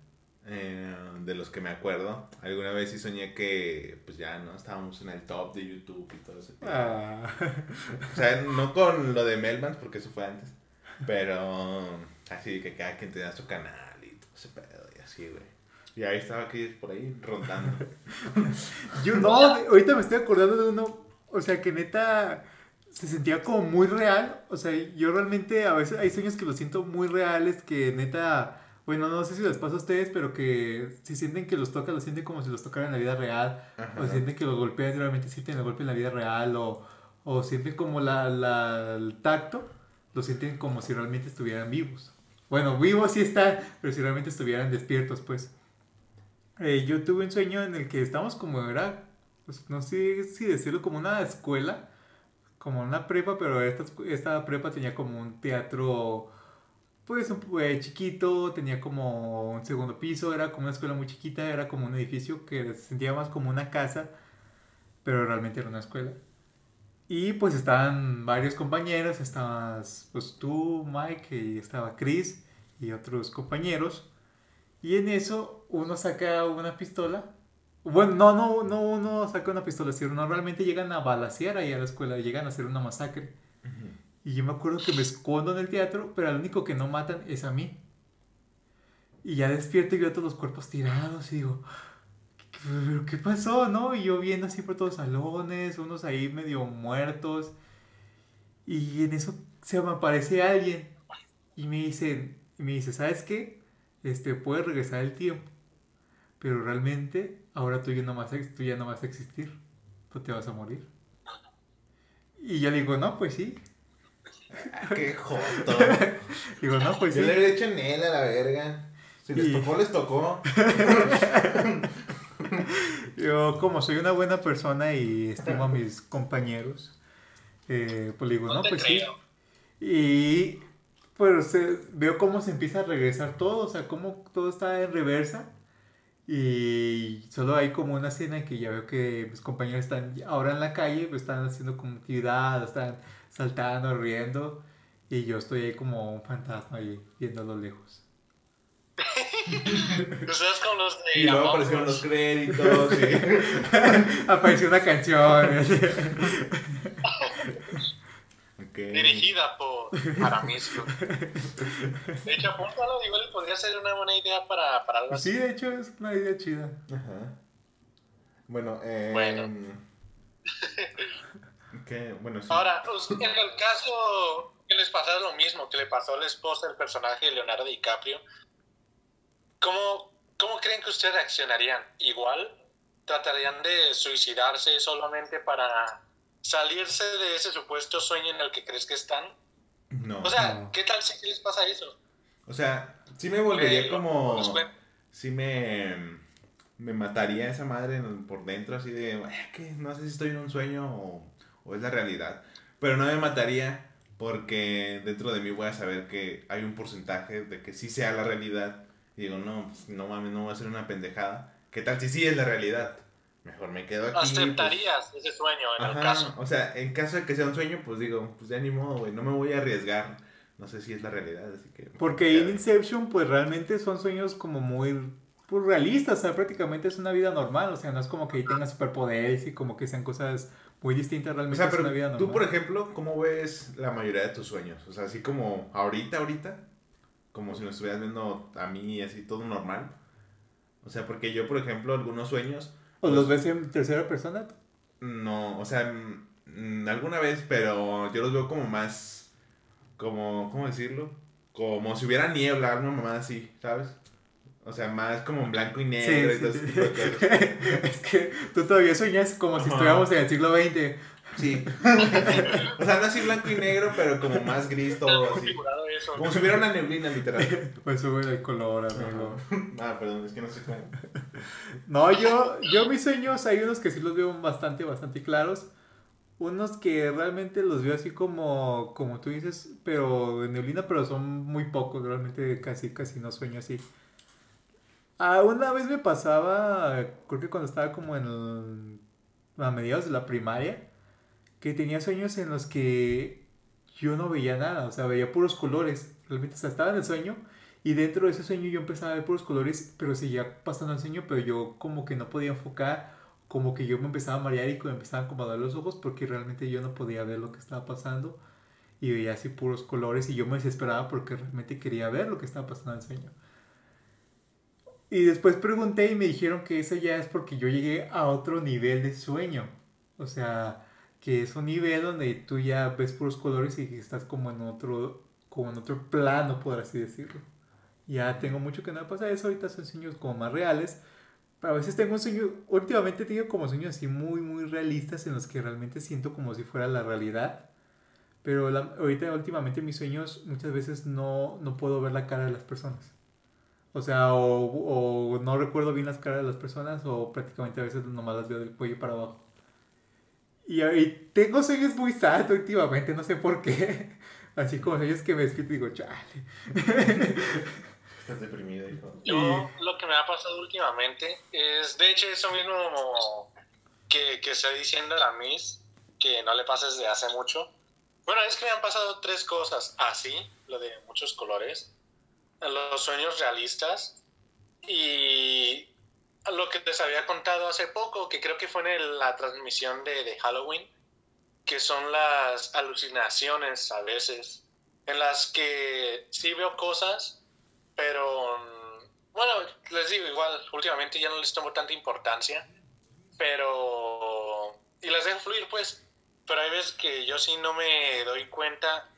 eh, de los que me acuerdo. Alguna vez sí soñé que, pues ya, ¿no? Estábamos en el top de YouTube y todo ese tipo. Ah. O sea, no con lo de Melvans, porque eso fue antes. Pero así que cada quien tenía su canal y todo ese pedo y así, güey. Y ahí estaba aquí por ahí rondando. Yo no, ahorita me estoy acordando de uno, o sea, que neta se sentía como muy real. O sea, yo realmente a veces hay sueños que los siento muy reales, que neta, bueno, no sé si les pasa a ustedes, pero que si sienten que los toca, los sienten como si los tocaran en la vida real. Ajá. O sienten que los golpean realmente sienten el golpe en la vida real. O, o sienten como la, la- el tacto, lo sienten como si realmente estuvieran vivos. Bueno, vivos sí están, pero si realmente estuvieran despiertos, pues. Eh, yo tuve un sueño en el que estábamos como era, pues, no sé si decirlo como una escuela, como una prepa, pero esta, esta prepa tenía como un teatro, pues eh, chiquito, tenía como un segundo piso, era como una escuela muy chiquita, era como un edificio que se sentía más como una casa, pero realmente era una escuela. Y pues estaban varios compañeros, estabas pues tú, Mike, y estaba Chris y otros compañeros. Y en eso uno saca una pistola. Bueno, no, no, no uno saca una pistola, sino normalmente llegan a balasear ahí a la escuela, llegan a hacer una masacre. Y yo me acuerdo que me escondo en el teatro, pero al único que no matan es a mí. Y ya despierto y veo todos los cuerpos tirados y digo, ¿qué, pero qué pasó, no? Y yo viendo así por todos los salones, unos ahí medio muertos. Y en eso se me aparece alguien y me dice, y me dice, ¿sabes qué? Este, puedes regresar el tiempo, pero realmente ahora tú ya no vas a, tú ya no vas a existir, tú te vas a morir. Y yo le digo, no, pues sí. Qué joto. Digo, no, pues Yo sí. le habría hecho en él a la verga. Si les Y- tocó, les tocó. Yo, como soy una buena persona y estimo a mis compañeros, eh, pues le digo, No pues sí. Y pues se- veo cómo se empieza a regresar todo, o sea, cómo todo está en reversa. Y solo hay como una escena en que ya veo que mis compañeros están ahora en la calle, pues están haciendo como actividad, están saltando, riendo. Y yo estoy ahí como un fantasma ahí, viendo a lo lejos. Ustedes con los de Y luego aparecieron los créditos. Y... Apareció una canción. Dirigida por Aramisco. De hecho, apúntalo, igual podría ser una buena idea para, para algo así. sí, de hecho es una idea chida. Ajá. Bueno, eh. Bueno. ¿Qué? Bueno, sí. Ahora, en el caso que les pasara lo mismo que le pasó a la esposa del personaje de Leonardo DiCaprio, ¿cómo, cómo creen que ustedes reaccionarían? ¿Igual? ¿Tratarían de suicidarse solamente para salirse de ese supuesto sueño en el que crees que están? No. O sea, No. ¿qué tal si les pasa eso? O sea, sí me volvería Eh, como. Sí me. Me mataría esa madre por dentro, así de. "Eh, que No sé si estoy en un sueño o, o es la realidad. Pero no me mataría porque dentro de mí voy a saber que hay un porcentaje de que sí sea la realidad. Y digo, no, pues, no mames, no va a ser una pendejada. ¿Qué tal si sí es la realidad? Mejor me quedo aquí. pues, ¿Aceptarías ese sueño en el caso? O sea, en caso de que sea un sueño, pues digo, pues ya ni modo, güey, no me voy a arriesgar. No sé si es la realidad, así que... Porque en Inception, pues realmente son sueños como muy, pues, realistas, o sea, prácticamente es una vida normal, o sea, no es como que tengan superpoderes y como que sean cosas muy distintas O realmente sea, pero vida normal. tú, por ejemplo, ¿cómo ves la mayoría de tus sueños? O sea, así como ahorita, ahorita, como si nos estuvieras viendo a mí así todo normal. O sea, porque yo, por ejemplo, algunos sueños, ¿O los ves en tercera persona? no, o sea, mm, alguna vez, pero yo los veo como más, como, ¿cómo decirlo? Como si hubiera niebla, una mamada así, ¿sabes? O sea, más como en blanco y negro y Sí, todo sí, ese tipo de cosas. es que tú todavía sueñas como si estuviéramos en el siglo XX. Sí. o sea, no así blanco y negro, pero como más gris todo así. eso. Como si hubiera una neblina, literal. Pues sube el color, amigo. Ah, perdón, es que no sé cómo. No, yo, yo mis sueños hay unos que sí los veo bastante, bastante claros. Unos que realmente los veo así como, como tú dices, pero en neblina, pero son muy pocos, realmente casi, casi no sueño así. Ah, una vez me pasaba, creo que cuando estaba como en a mediados de la primaria, que tenía sueños en los que yo no veía nada, o sea, veía puros colores. Realmente, o sea, estaba en el sueño y dentro de ese sueño yo empezaba a ver puros colores, pero seguía pasando el sueño, pero yo como que no podía enfocar, como que yo me empezaba a marear y me empezaban a dar los ojos porque realmente yo no podía ver lo que estaba pasando y veía así puros colores y yo me desesperaba porque realmente quería ver lo que estaba pasando en el sueño. Y después pregunté y me dijeron que eso ya es porque yo llegué a otro nivel de sueño. O sea, que es un nivel donde tú ya ves puros colores y estás como en otro, como en otro plano, por así decirlo. Ya tengo mucho que no pasa eso, ahorita son sueños como más reales. Pero a veces tengo un sueño, últimamente he tenido como sueños así muy, muy realistas en los que realmente siento como si fuera la realidad. Pero la- ahorita últimamente mis sueños muchas veces no, no puedo ver la cara de las personas. O sea, o, o no recuerdo bien las caras de las personas o prácticamente a veces nomás las veo del cuello para abajo. Y, y tengo sueños muy sad últimamente, no sé por qué. Así como sueños que me despierto y digo, chale. Estás deprimido, hijo. Yo lo que me ha pasado últimamente es, de hecho, eso mismo que, que estoy diciendo a la Miss, que no le pasa desde hace mucho. Bueno, es que me han pasado tres cosas así, lo de muchos colores, los sueños realistas. Y lo que les había contado hace poco, que creo que fue en el- la transmisión de, de Halloween, que son las alucinaciones a veces, en las que sí veo cosas, pero mm, bueno, les digo igual, últimamente ya no les tomo tanta importancia, pero... Y las dejo fluir pues, pero hay veces que yo sí no me doy cuenta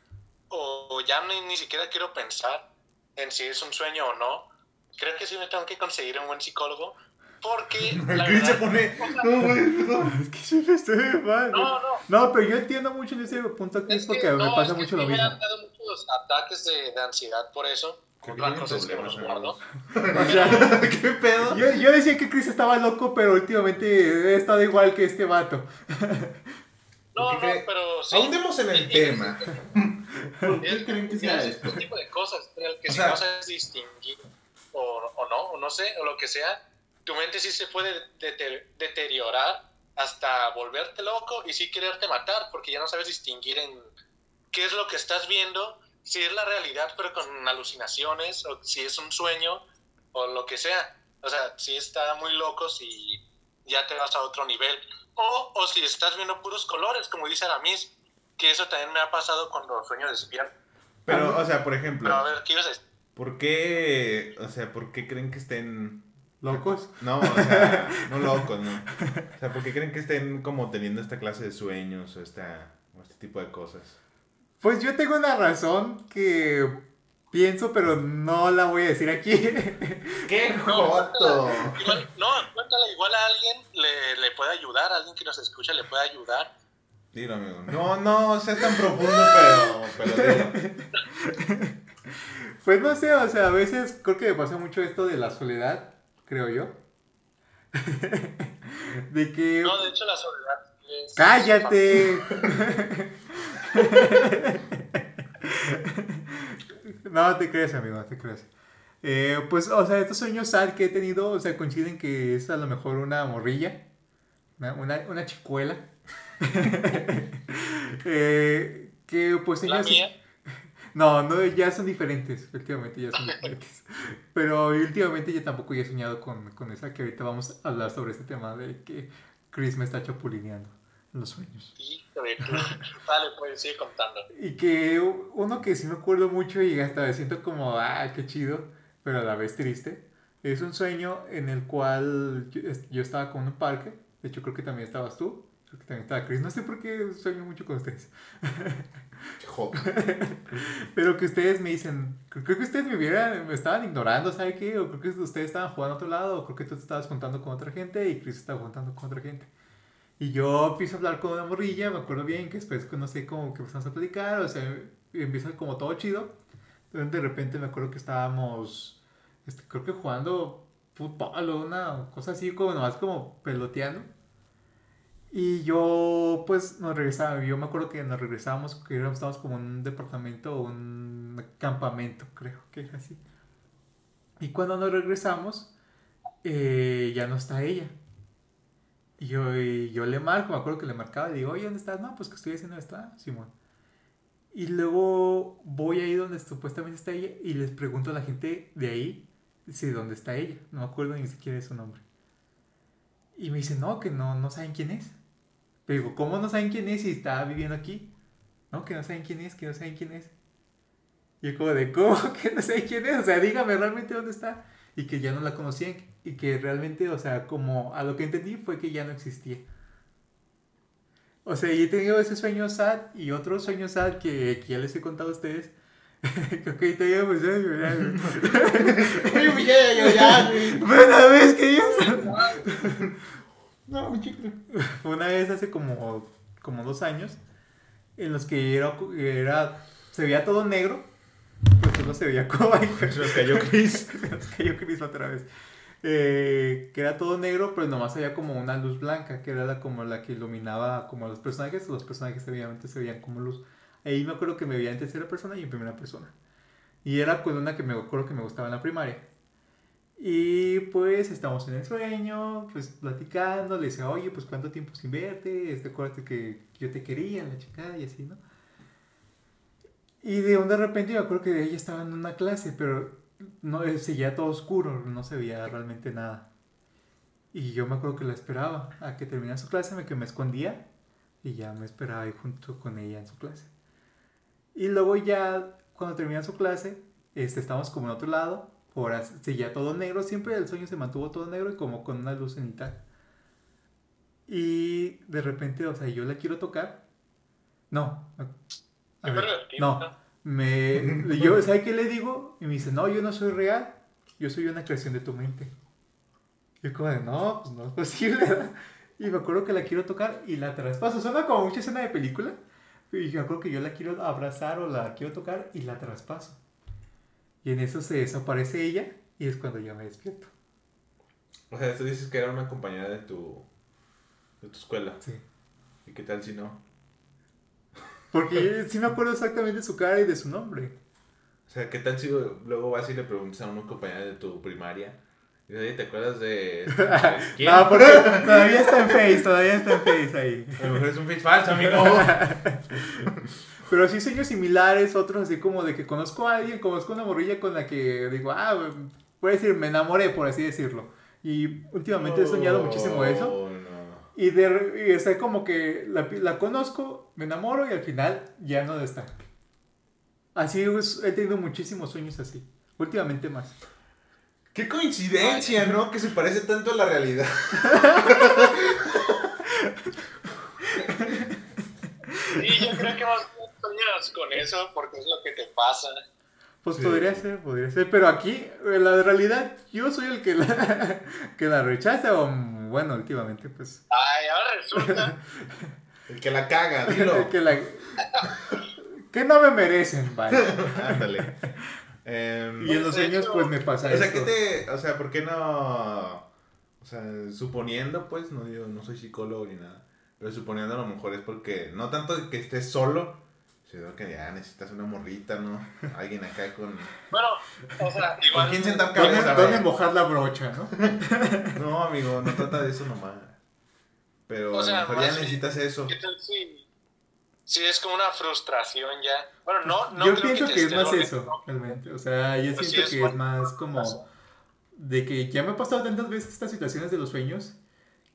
o ya ni, ni siquiera quiero pensar en si es un sueño o no. Creo que sí me tengo que conseguir un buen psicólogo porque... la Chris se verdad- pone. No, güey, no. Es que siempre estoy mal. No, no, No, pero yo entiendo mucho en ese punto que es, Es porque que, me no, pasa es que mucho sí lo me mismo. han dado muchos ataques de, de ansiedad por eso. Creo que Otra tienen cosa es que me los guardo. O sea, ¿Qué pedo? yo, yo decía que Chris estaba loco, pero últimamente he estado igual que este vato. No, ¿Qué no, pero sí. Ahondemos en Y- el y- tema. ¿Por Es- qué creen que es sea ese esto? tipo de cosas, que O si sea- no sabes distinguir o, o no, o no sé, o lo que sea, tu mente sí se puede dete- deteriorar hasta volverte loco y sí quererte matar, porque ya no sabes distinguir en qué es lo que estás viendo, si es la realidad pero con alucinaciones, o si es un sueño, o lo que sea. O sea, si está muy loco, si ya te vas a otro nivel. O, o si estás viendo puros colores, como dice Aramis, que eso también me ha pasado cuando sueño despierto. Pero, o sea, por ejemplo, Pero a ver, ¿qué ibas a decir? ¿por qué, o sea, por qué creen que estén ¿Locos? No, o sea, no locos, no. O sea, ¿por qué creen que estén como teniendo esta clase de sueños o, esta, o este tipo de cosas? Pues yo tengo una razón que pienso, pero no la voy a decir aquí. ¡Qué joto! Igual, no, cuéntale, igual a alguien le, le puede ayudar, a alguien que nos escucha le puede ayudar. Dilo, amigo. No, no, sea tan profundo, pero, pero dilo. Pues no sé, o sea, a veces creo que me pasa mucho esto de la soledad, creo yo. de que... No, de hecho la soledad es... ¡Cállate! no te crees, amigo, no te crees. Eh, pues, o sea, estos sueños sad que he tenido, o sea, coinciden que es a lo mejor una morrilla, una, una, una chicuela. Eh, que pues La así- mía, No, no, ya son diferentes. Últimamente ya son diferentes. Pero últimamente yo tampoco he soñado con, con esa que ahorita vamos a hablar sobre este tema de que Chris me está chapulineando en los sueños. Híjole. Dale, pues sigue contando. Y que uno que sí me acuerdo mucho y hasta me siento como, ah, qué chido, pero a la vez triste. Es un sueño en el cual yo, yo estaba con un parque. De hecho, creo que también estabas tú. Creo que también estaba Chris. No sé por qué sueño mucho con ustedes. Joder. Pero que ustedes me dicen, creo que ustedes me vieran, me estaban ignorando, ¿sabe qué? O creo que ustedes estaban jugando a otro lado, o creo que tú te estabas juntando con otra gente y Chris estaba juntando con otra gente. Y yo empiezo a hablar con una morrilla, me acuerdo bien que después, no sé, como que empezamos a platicar, o sea, empieza como todo chido. Entonces de repente me acuerdo que estábamos, este, creo que jugando fútbol o una cosa así, como nomás como peloteando. Y yo, pues, nos regresaba. Yo me acuerdo que nos regresábamos, que estábamos como en un departamento o un campamento, creo que era así. Y cuando nos regresamos, eh, ya no está ella. Y yo, y yo le marco, me acuerdo que le marcaba y digo, oye, ¿dónde estás? No, pues que estoy haciendo está, Simón. Y luego voy ahí donde supuestamente está ella y les pregunto a la gente de ahí si dónde está ella. No me acuerdo ni siquiera de su nombre. Y me dicen, no, que no, no saben quién es. Pero digo, ¿cómo no saben quién es si está viviendo aquí? No, que no saben quién es, que no saben quién es. Y yo como de, ¿cómo que no saben quién es? O sea, dígame realmente dónde está. Y que ya no la conocían. Y que realmente, o sea, como a lo que entendí fue que ya no existía. O sea, y he tenido ese sueño sad y otro sueño sad que, que ya les he contado a ustedes. Creo que ahorita ya me puse a llorar. Oye, ya, ya, ya. Fue una vez que yo... No, mi chico. Fue una vez hace como, como dos años en los que era, era se veía todo negro, pues solo se veía güey, Se nos cayó Chris. se nos cayó Chris otra vez. Eh, que era todo negro, pero nomás había como una luz blanca, que era la, como la que iluminaba como a los personajes, los personajes obviamente se veían como luz. Ahí me acuerdo que me veía en tercera persona y en primera persona. Y era con una que me acuerdo que me gustaba en la primaria. Y pues estamos en el sueño, pues platicando, le decía, oye, pues cuánto tiempo sin verte, este, acuérdate que yo te quería, la chica, y así, ¿no? Y de un de repente me acuerdo que ella estaba en una clase, pero no eh, seguía todo oscuro, no se veía realmente nada. Y yo me acuerdo que la esperaba a que terminara su clase, me que me escondía y ya me esperaba ahí junto con ella en su clase. Y luego ya cuando termina su clase, este, estábamos como en otro lado, ahora seguía todo negro, siempre el sueño se mantuvo todo negro y como con una luz cenital. Y de repente, o sea, yo la quiero tocar. No. A ver, no. Me, yo, ¿sabe qué le digo? Y me dice, no, yo no soy real, yo soy una creación de tu mente. Y yo como de, no, pues no es posible. ¿verdad?". Y me acuerdo que la quiero tocar y la traspaso. Suena como mucha escena de película. Y yo acuerdo que yo la quiero abrazar o la quiero tocar y la traspaso. Y en eso se desaparece ella y es cuando ya me despierto. O sea, tú dices que era una compañera de tu, de tu escuela. Sí. ¿Y qué tal si no? Porque sí me acuerdo exactamente de su cara y de su nombre. O sea, ¿qué tal si luego vas y le preguntas a una compañera de tu primaria? ¿Te acuerdas de, quién? Ah, porque todavía está en Face, todavía está en Face ahí. A lo mejor es un face falso, amigo. Pero sí sueños similares, otros así como de que conozco a alguien, conozco una morrilla con la que digo, ah, puedo decir, me enamoré, por así decirlo. Y últimamente he soñado muchísimo eso. Oh, no. Y, de, y está como que la, la conozco, me enamoro y al final ya no está. Así es, he tenido muchísimos sueños así. Últimamente más. Qué coincidencia, ¿no? Que se parece tanto a la realidad. Y yo creo que más sueñas con eso porque es lo que te pasa. Pues Sí. podría ser, podría ser. Pero aquí, en la realidad, yo soy el que la, que la rechaza. O bueno, últimamente, pues. Ay, ahora resulta. El que la caga, el dilo. que la. Que no me merecen, vaya. Ándale. Em, Y en los sueños, pues me pasa o sea, ¿qué eso. te. O sea, ¿por qué no. O sea, suponiendo, pues, no digo, no soy psicólogo ni nada. Pero suponiendo a lo mejor es porque. No tanto que estés solo. Sino que ya necesitas una morrita, ¿no? Alguien acá con. Bueno, o sea, igual. ¿Con quién sentar ¿Dónde, cabeza? dónde mojar la brocha, no? No, amigo, no trata de eso nomás. Pero O sea, a lo mejor ya necesitas eso. ¿Qué tal si.? Sí es como una frustración ya. Bueno, no, no yo creo pienso te que, es más eso, loco. realmente. O sea, yo Pues sí, siento es que es más como de que ya me ha pasado tantas veces estas situaciones de los sueños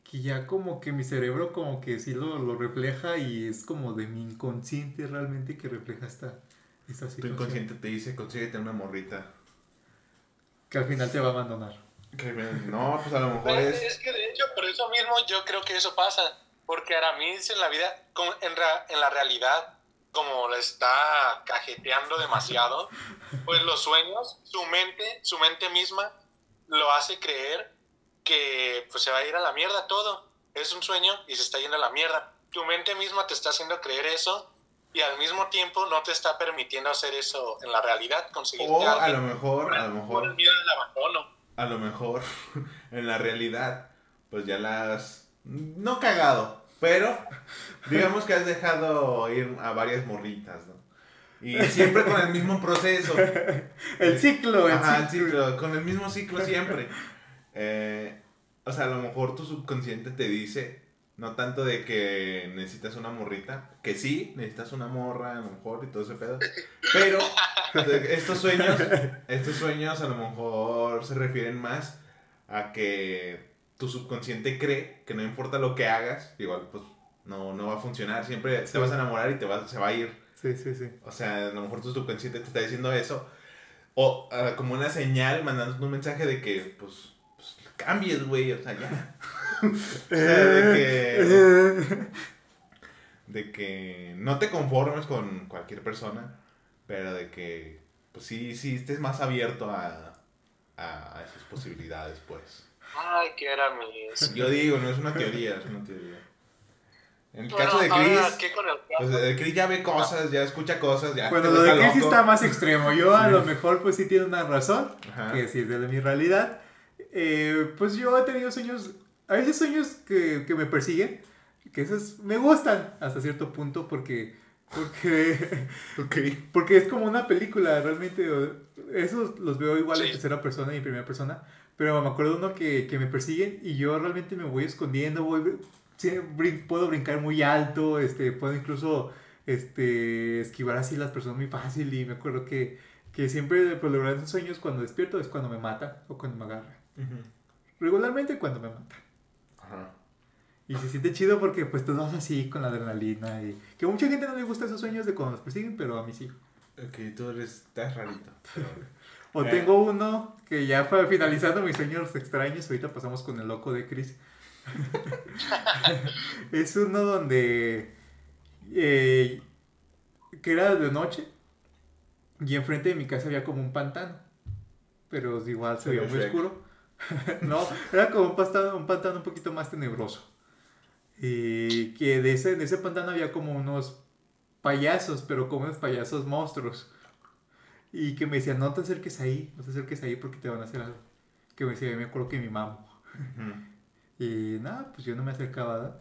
que ya como que mi cerebro como que sí lo, lo refleja y es como de mi inconsciente realmente que refleja esta, esta Tu situación. inconsciente te dice, consíguete una morrita. Que al final te va a abandonar. Que, No, pues a lo mejor es... es que de hecho, por eso mismo yo creo que eso pasa. Porque Aramis en la vida, en, ra- en la realidad, como le está cajeteando demasiado, pues los sueños, su mente, su mente misma, lo hace creer que pues se va a ir a la mierda todo. Es un sueño y se está yendo a la mierda. Tu mente misma te está haciendo creer eso y al mismo tiempo no te está permitiendo hacer eso en la realidad, conseguir O a lo mejor, a lo por el mejor, miedo al abandono. a lo mejor, en la realidad, pues ya las... No cagado, pero digamos que has dejado ir a varias morritas, ¿no? Y siempre con el mismo proceso. El ciclo, el Ajá, el ciclo. ciclo, con el mismo ciclo siempre. Eh, o sea, a lo mejor tu subconsciente te dice, no tanto de que necesitas una morrita, que sí, necesitas una morra, a lo mejor, y todo ese pedo. Pero estos sueños, estos sueños a lo mejor se refieren más a que tu subconsciente cree que no importa lo que hagas, igual pues no, no va a funcionar, siempre Sí. te vas a enamorar y te va, se va a ir. Sí, sí, sí. O sea, a lo mejor tu subconsciente te está diciendo eso. O ah, como una señal, mandándote un mensaje de que, pues, pues cambies, güey. O sea, ya. o sea, de que. De que no te conformes con cualquier persona, pero de que, pues sí, sí, estés más abierto a, a, a esas posibilidades, pues. Ay, que Aramis. Yo digo, no es una teoría, es una teoría. En el Bueno, caso de Chris, ¿qué con el pues el Chris ya ve cosas, ya escucha cosas, ya. Bueno, lo de Chris loco. está más extremo. Yo a Sí. lo mejor pues sí tiene una razón, Ajá. que sí es de mi realidad. Eh, pues yo he tenido sueños, a veces sueños que, que me persiguen, que esos me gustan hasta cierto punto porque, porque, Ok. porque es como una película, realmente. Esos los veo igual en Sí. tercera persona y en primera persona. Pero me acuerdo uno que, que me persiguen y yo realmente me voy escondiendo, voy, brin- puedo brincar muy alto, este, puedo incluso este, esquivar así las personas muy fácil y me acuerdo que, que siempre por lograr esos sueños cuando despierto es cuando me mata o cuando me agarra. Regularmente cuando me mata. Ajá. Y se siente chido porque pues te vas así con la adrenalina y que a mucha gente no le gusta esos sueños de cuando nos persiguen, pero a mí sí. Ok, tú eres, estás rarito. pero- O Eh. tengo uno que ya fue finalizando mis sueños extraños, ahorita pasamos con el loco de Chris. es uno donde eh, que era de noche y enfrente de mi casa había como un pantano, pero igual se veía muy Shrek. oscuro. no, era como un pantano, un pantano un poquito más tenebroso. Y que de ese, de ese pantano había como unos payasos, pero como unos payasos monstruos. Y que me decían, no te acerques ahí, no te acerques ahí porque te van a hacer algo. Que me decía, me acuerdo que mi mamo. Ujú. Y nada, pues yo no me acercaba. ¿verdad?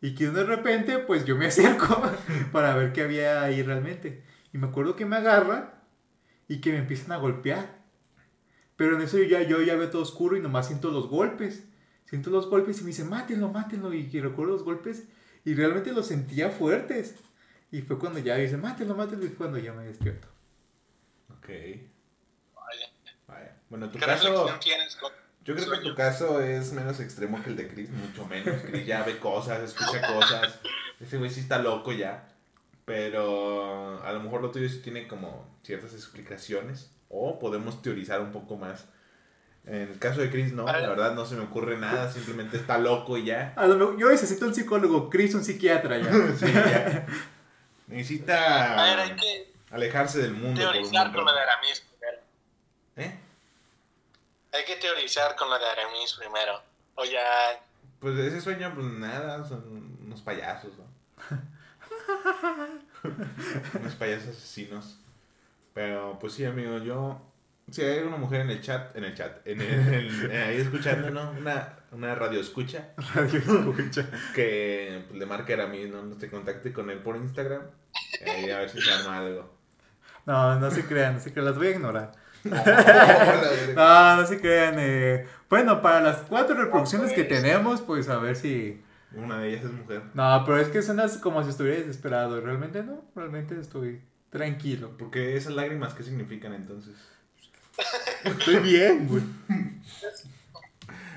Y que de repente, pues yo me acerco para ver qué había ahí realmente. Y me acuerdo que me agarra y que me empiezan a golpear. Pero en eso yo ya, yo ya veo todo oscuro y nomás siento los golpes. Siento los golpes y me dice, mátenlo, mátenlo. Y que recuerdo los golpes y realmente los sentía fuertes. Y fue cuando ya dice, mátenlo, mátenlo. Y fue cuando ya me despierto. Ok. Vaya. Vaya. Bueno, en tu ¿Qué caso, reflexión tienes con yo creo que tu caso es menos extremo que el de Chris, mucho menos. Chris ya ve cosas, escucha cosas. Ese güey sí está loco ya. Pero a lo mejor lo tuyo sí tiene como ciertas explicaciones. O podemos teorizar un poco más. En el caso de Chris, no, la verdad no se me ocurre nada, simplemente está loco y ya. A lo mejor- yo necesito un psicólogo, Chris un psiquiatra ya. Sí, ya. Necesita A ver, hay que alejarse del mundo. teorizar con lo de. Aramis primero. ¿Eh? Hay que teorizar con lo de Aramis primero. O ya. Pues ese sueño, pues nada, son unos payasos, ¿no? unos payasos asesinos. Pero pues sí, amigo, yo. Si hay una mujer en el chat, en el chat, en el, ahí escuchando, ¿no? Una, una radio escucha Radio escucha. que pues, le marque a mí, ¿no? Se contacte con él por Instagram. Ahí a ver si se arma algo. No, no se crean, no se crean, las voy a ignorar. No, no se crean. eh. Bueno, para las cuatro reproducciones que tenemos, pues a ver si, Una de ellas es mujer. No, pero es que suenas como si estuviera desesperado. Realmente no, realmente estoy tranquilo. Porque esas lágrimas, ¿qué significan entonces? Estoy bien, güey.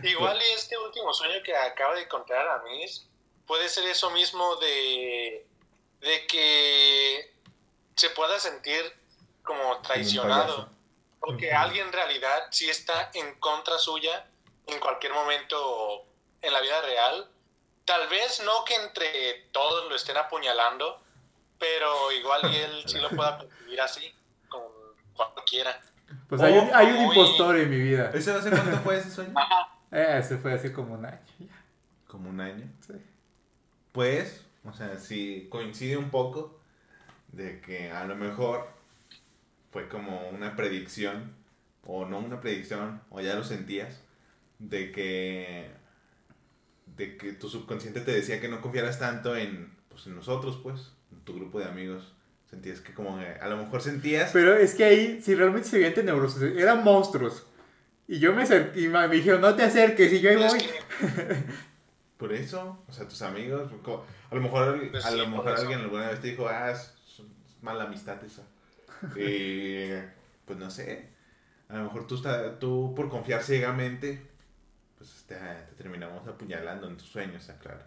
Igual y este último sueño que acaba de contar a mí puede ser eso mismo de, de que se pueda sentir como traicionado. Porque alguien en realidad sí está en contra suya en cualquier momento en la vida real. Tal vez no que entre todos lo estén apuñalando, pero igual y él sí lo pueda percibir así, con cualquiera. Pues hay un, hay un impostor en mi vida. ¿Ese hace cuánto fue ese sueño? Eh, se fue así como un año. ya, Como un año. sí. Pues, o sea, sí coincide un poco de que a lo mejor fue como una predicción, o no una predicción, o ya lo sentías, de que, de que tu subconsciente te decía que no confiaras tanto en, pues, en nosotros, pues, en tu grupo de amigos. Sentías que como a lo mejor sentías... Pero es que ahí, si realmente se veían tenebrosos, eran monstruos. Y yo me acerqué y me dijeron, no te acerques. Y yo ahí voy. Por eso, o sea, tus amigos, a lo mejor, Pues a sí, lo mejor alguien alguna vez te dijo, ah, es mala amistad esa. Y, pues no sé, a lo mejor tú, está- tú por confiar ciegamente, pues te, te terminamos apuñalando en tus sueños, está claro.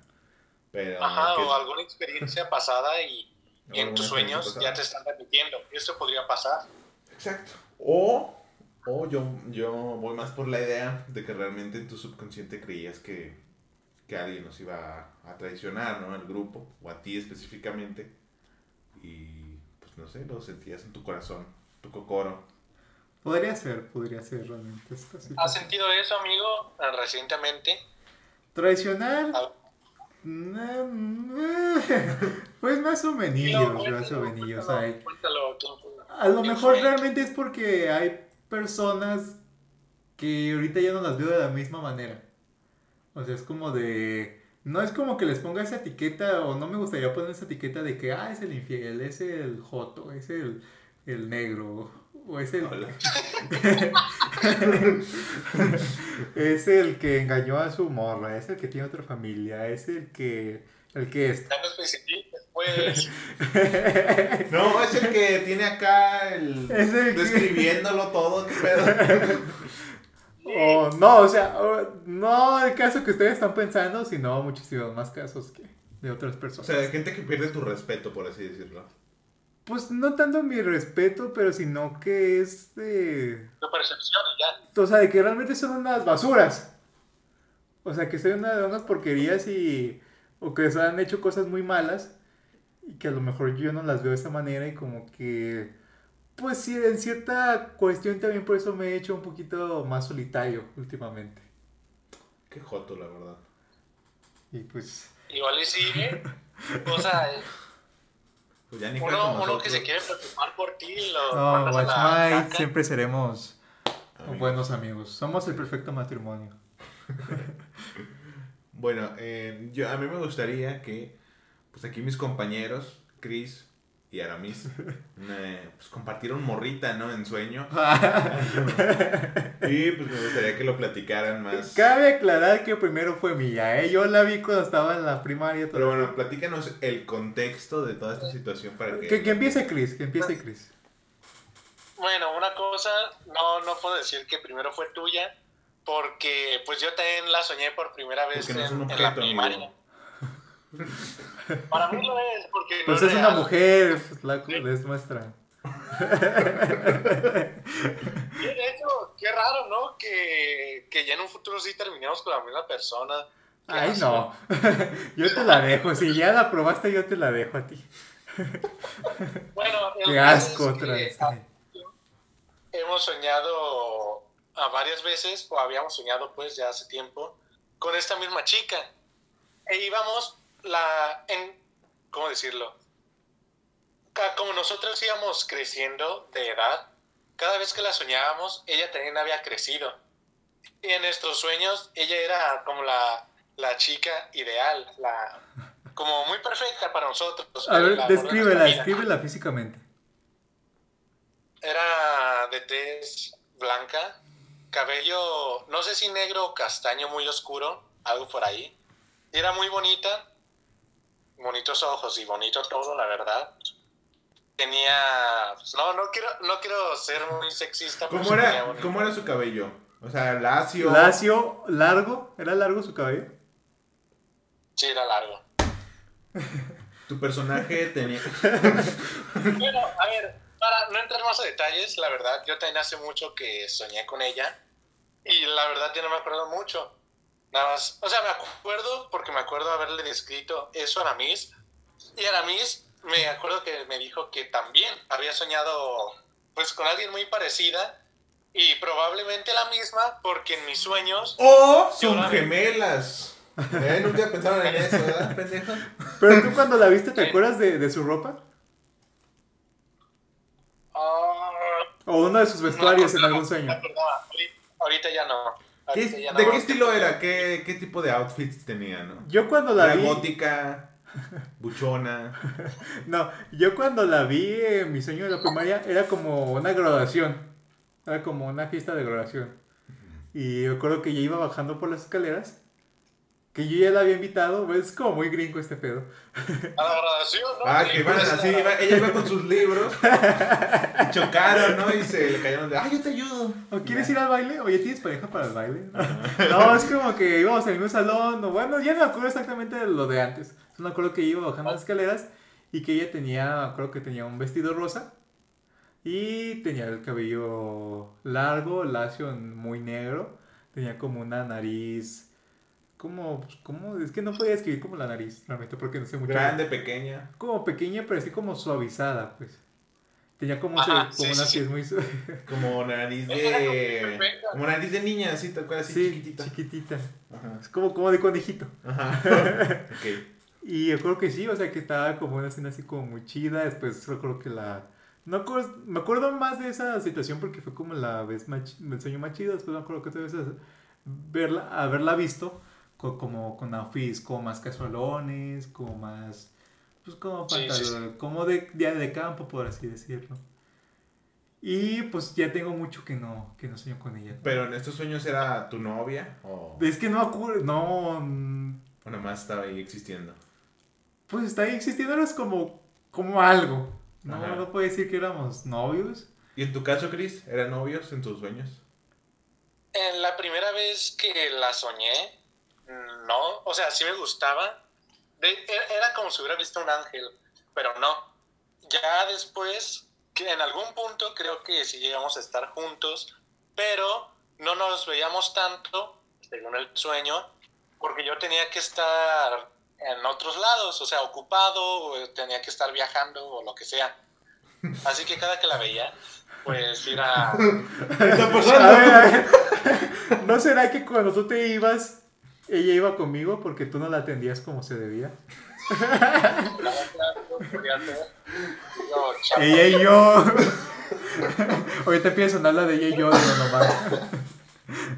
Pero, Ajá, que- o alguna experiencia pasada y, y en tus sueños pasada. ya te están repitiendo. Esto podría pasar. Exacto. O, o yo, yo voy más por la idea de que realmente en tu subconsciente creías que, que alguien nos iba a, a traicionar, ¿no? El grupo, o a ti específicamente. Y, no sé, lo sentías en tu corazón, tu cocoro. Podría ser, podría ser realmente esta ¿Has sentido eso, amigo, eh, recientemente? Traicionar. Ah. Pues más o menos, más o menos. A lo ¿Quién mejor realmente es porque hay personas que ahorita ya no las veo de la misma manera. O sea, es como de... No es como que les ponga esa etiqueta, o no me gustaría poner esa etiqueta de que, ah, es el infiel, es el joto, es el, el negro, o es el, Hola. es el que engañó a su morra, es el que tiene otra familia, es el que, el que es. Pues. No, es el que tiene acá el... Es el que- Describiéndolo todo, qué pedo. O no, o sea, o- no el caso que ustedes están pensando, sino muchísimos más casos que de otras O personas. sea, gente que pierde tu respeto, por así decirlo. pues no tanto mi respeto, pero sino que es de... Tu percepción ya. O sea, de que realmente son unas basuras. O sea, que son una- unas porquerías y... O que se han hecho cosas muy malas y que a lo mejor yo no las veo de esa manera y como que... Pues sí, en cierta cuestión también por eso me he hecho un poquito más solitario últimamente. Qué joto, la verdad. Y pues... Igual y sí, ¿eh? O sea, Pues ya ni uno, uno que se quiere preocupar por ti lo No, a la siempre seremos Amigos. buenos amigos. Somos el perfecto matrimonio. Bueno, eh, yo, a mí me gustaría que, pues aquí mis compañeros, Chris y Aramis, eh, pues compartieron morrita, ¿no? En sueño. Y pues me gustaría que lo platicaran más. Cabe aclarar que primero fue mía, ¿eh? Yo la vi cuando estaba en la primaria. Pero bueno, platícanos el contexto de toda esta situación para que... que, que empiece Chris, que empiece Chris. Bueno, una cosa, no, no puedo decir que primero fue tuya, porque pues yo también la soñé por primera vez no es en, un en la objeto, primaria. amigo. Para mí lo es, porque no Pues es una mujer, pues la es nuestra. Y de hecho, qué raro, ¿no? Que, que ya en un futuro sí terminemos con la misma persona. Ay, no. Yo te la dejo. Si ya la probaste, yo te la dejo a ti. Bueno, Qué asco otra vez. hemos soñado a varias veces, o habíamos soñado pues ya hace tiempo, con esta misma chica. E íbamos la, en, ¿cómo decirlo? Como nosotros íbamos creciendo de edad, cada vez que la soñábamos, ella también había crecido. Y en nuestros sueños, ella era como la, la chica ideal, la, como muy perfecta para nosotros. A ver, descríbela, descríbela físicamente. Era de tez blanca, cabello, no sé si negro o castaño muy oscuro, algo por ahí. Era muy bonita, bonitos ojos y bonito todo, la verdad. Tenía, pues, no, no quiero, no quiero ser muy sexista. pero ¿Cómo tenía era. ¿Cómo era su cabello? O sea, lacio. Lacio, largo. ¿Era largo su cabello? Sí, era largo. Tu personaje tenía. Bueno, a ver, para no entrar más a detalles, la verdad, yo también hace mucho que soñé con ella y la verdad yo no me acuerdo mucho. Nada más, o sea, me acuerdo porque me acuerdo haberle descrito eso a Aramis y Aramis me acuerdo que me dijo que también había soñado pues con alguien muy parecida y probablemente la misma porque en mis sueños ¡Oh! Son la- gemelas. ¿Eh? Nunca pensaron en eso, ¿verdad, pendejos? Pero tú cuando la viste, ¿te acuerdas de, de su ropa? ah, ¿O uno de sus vestuarios no, en algún sueño? Ahorita ya no. ¿Qué- Ahorita ya ¿De qué estilo era? ¿Qué, ¿Qué tipo de outfits tenía, no? Yo cuando la ¿Era vi... gótica? ¿Buchona? No, yo cuando la vi en mi sueño de la primaria era como una graduación. Era como una fiesta de graduación. Y me acuerdo que ella iba bajando por las escaleras. Que yo ya la había invitado. Es como muy gringo este pedo. A la graduación, ¿no? Ah, que iban pues, así, iba- ella iba con sus libros. Y chocaron, ¿no? Y se le cayeron de, ¡ay, yo te ayudo! ¿O quieres ir al baile? Oye, ¿tienes pareja para el baile? No, es como que íbamos al mismo salón. O bueno, ya no me acuerdo exactamente de lo de antes. Solo me acuerdo que iba bajando las escaleras y que ella tenía, creo que tenía un vestido rosa. Y tenía el cabello largo, lacio, muy negro. Tenía como una nariz. Como, pues, como, es que no podía describir como la nariz, realmente, porque no sé mucho. Grande, pequeña. Como pequeña, pero así como suavizada, pues. Tenía como, Ajá, ese- como sí, una sí, muy. su- Como nariz de. perfecta. Como nariz de niña, así, tal cual, así sí, chiquitita. chiquitita. Ajá. Es como, como de conejito. Ajá. Ok. Y yo creo que sí, o sea, que estaba como una escena así como muy chida. Después recuerdo que la... No acuerdo- me acuerdo más de esa situación porque fue como la vez más, el sueño más chido. Después me acuerdo que otra vez verla, haberla visto co- como con outfits como más casualones, como más... Pues como Sí, sí, pantalón, como de día de campo, por así decirlo. Y pues ya tengo mucho que no, que no sueño con ella. Pero en estos sueños era tu novia o, Es que no acuerdo, no... o nomás estaba ahí existiendo. Pues está ahí existiendo, es como, como algo. No, Ajá. no puedo decir que éramos novios. ¿Y en tu caso, Chris, eran novios en tus sueños? En la primera vez que la soñé, no, o sea, sí me gustaba. De- e- era como si hubiera visto un ángel, pero no. Ya después, que en algún punto creo que sí llegamos a estar juntos, pero no nos veíamos tanto, según el sueño, porque yo tenía que estar en otros lados, o sea, ocupado, o tenía que estar viajando o lo que sea. Así que cada que la veía, pues era... ¿Qué está A ver, a ver. ¿No será que cuando tú te ibas, ella iba conmigo porque tú no la atendías como se debía? Ella y yo. Ahorita empieza a sonar la de ella y yo de lo nomás.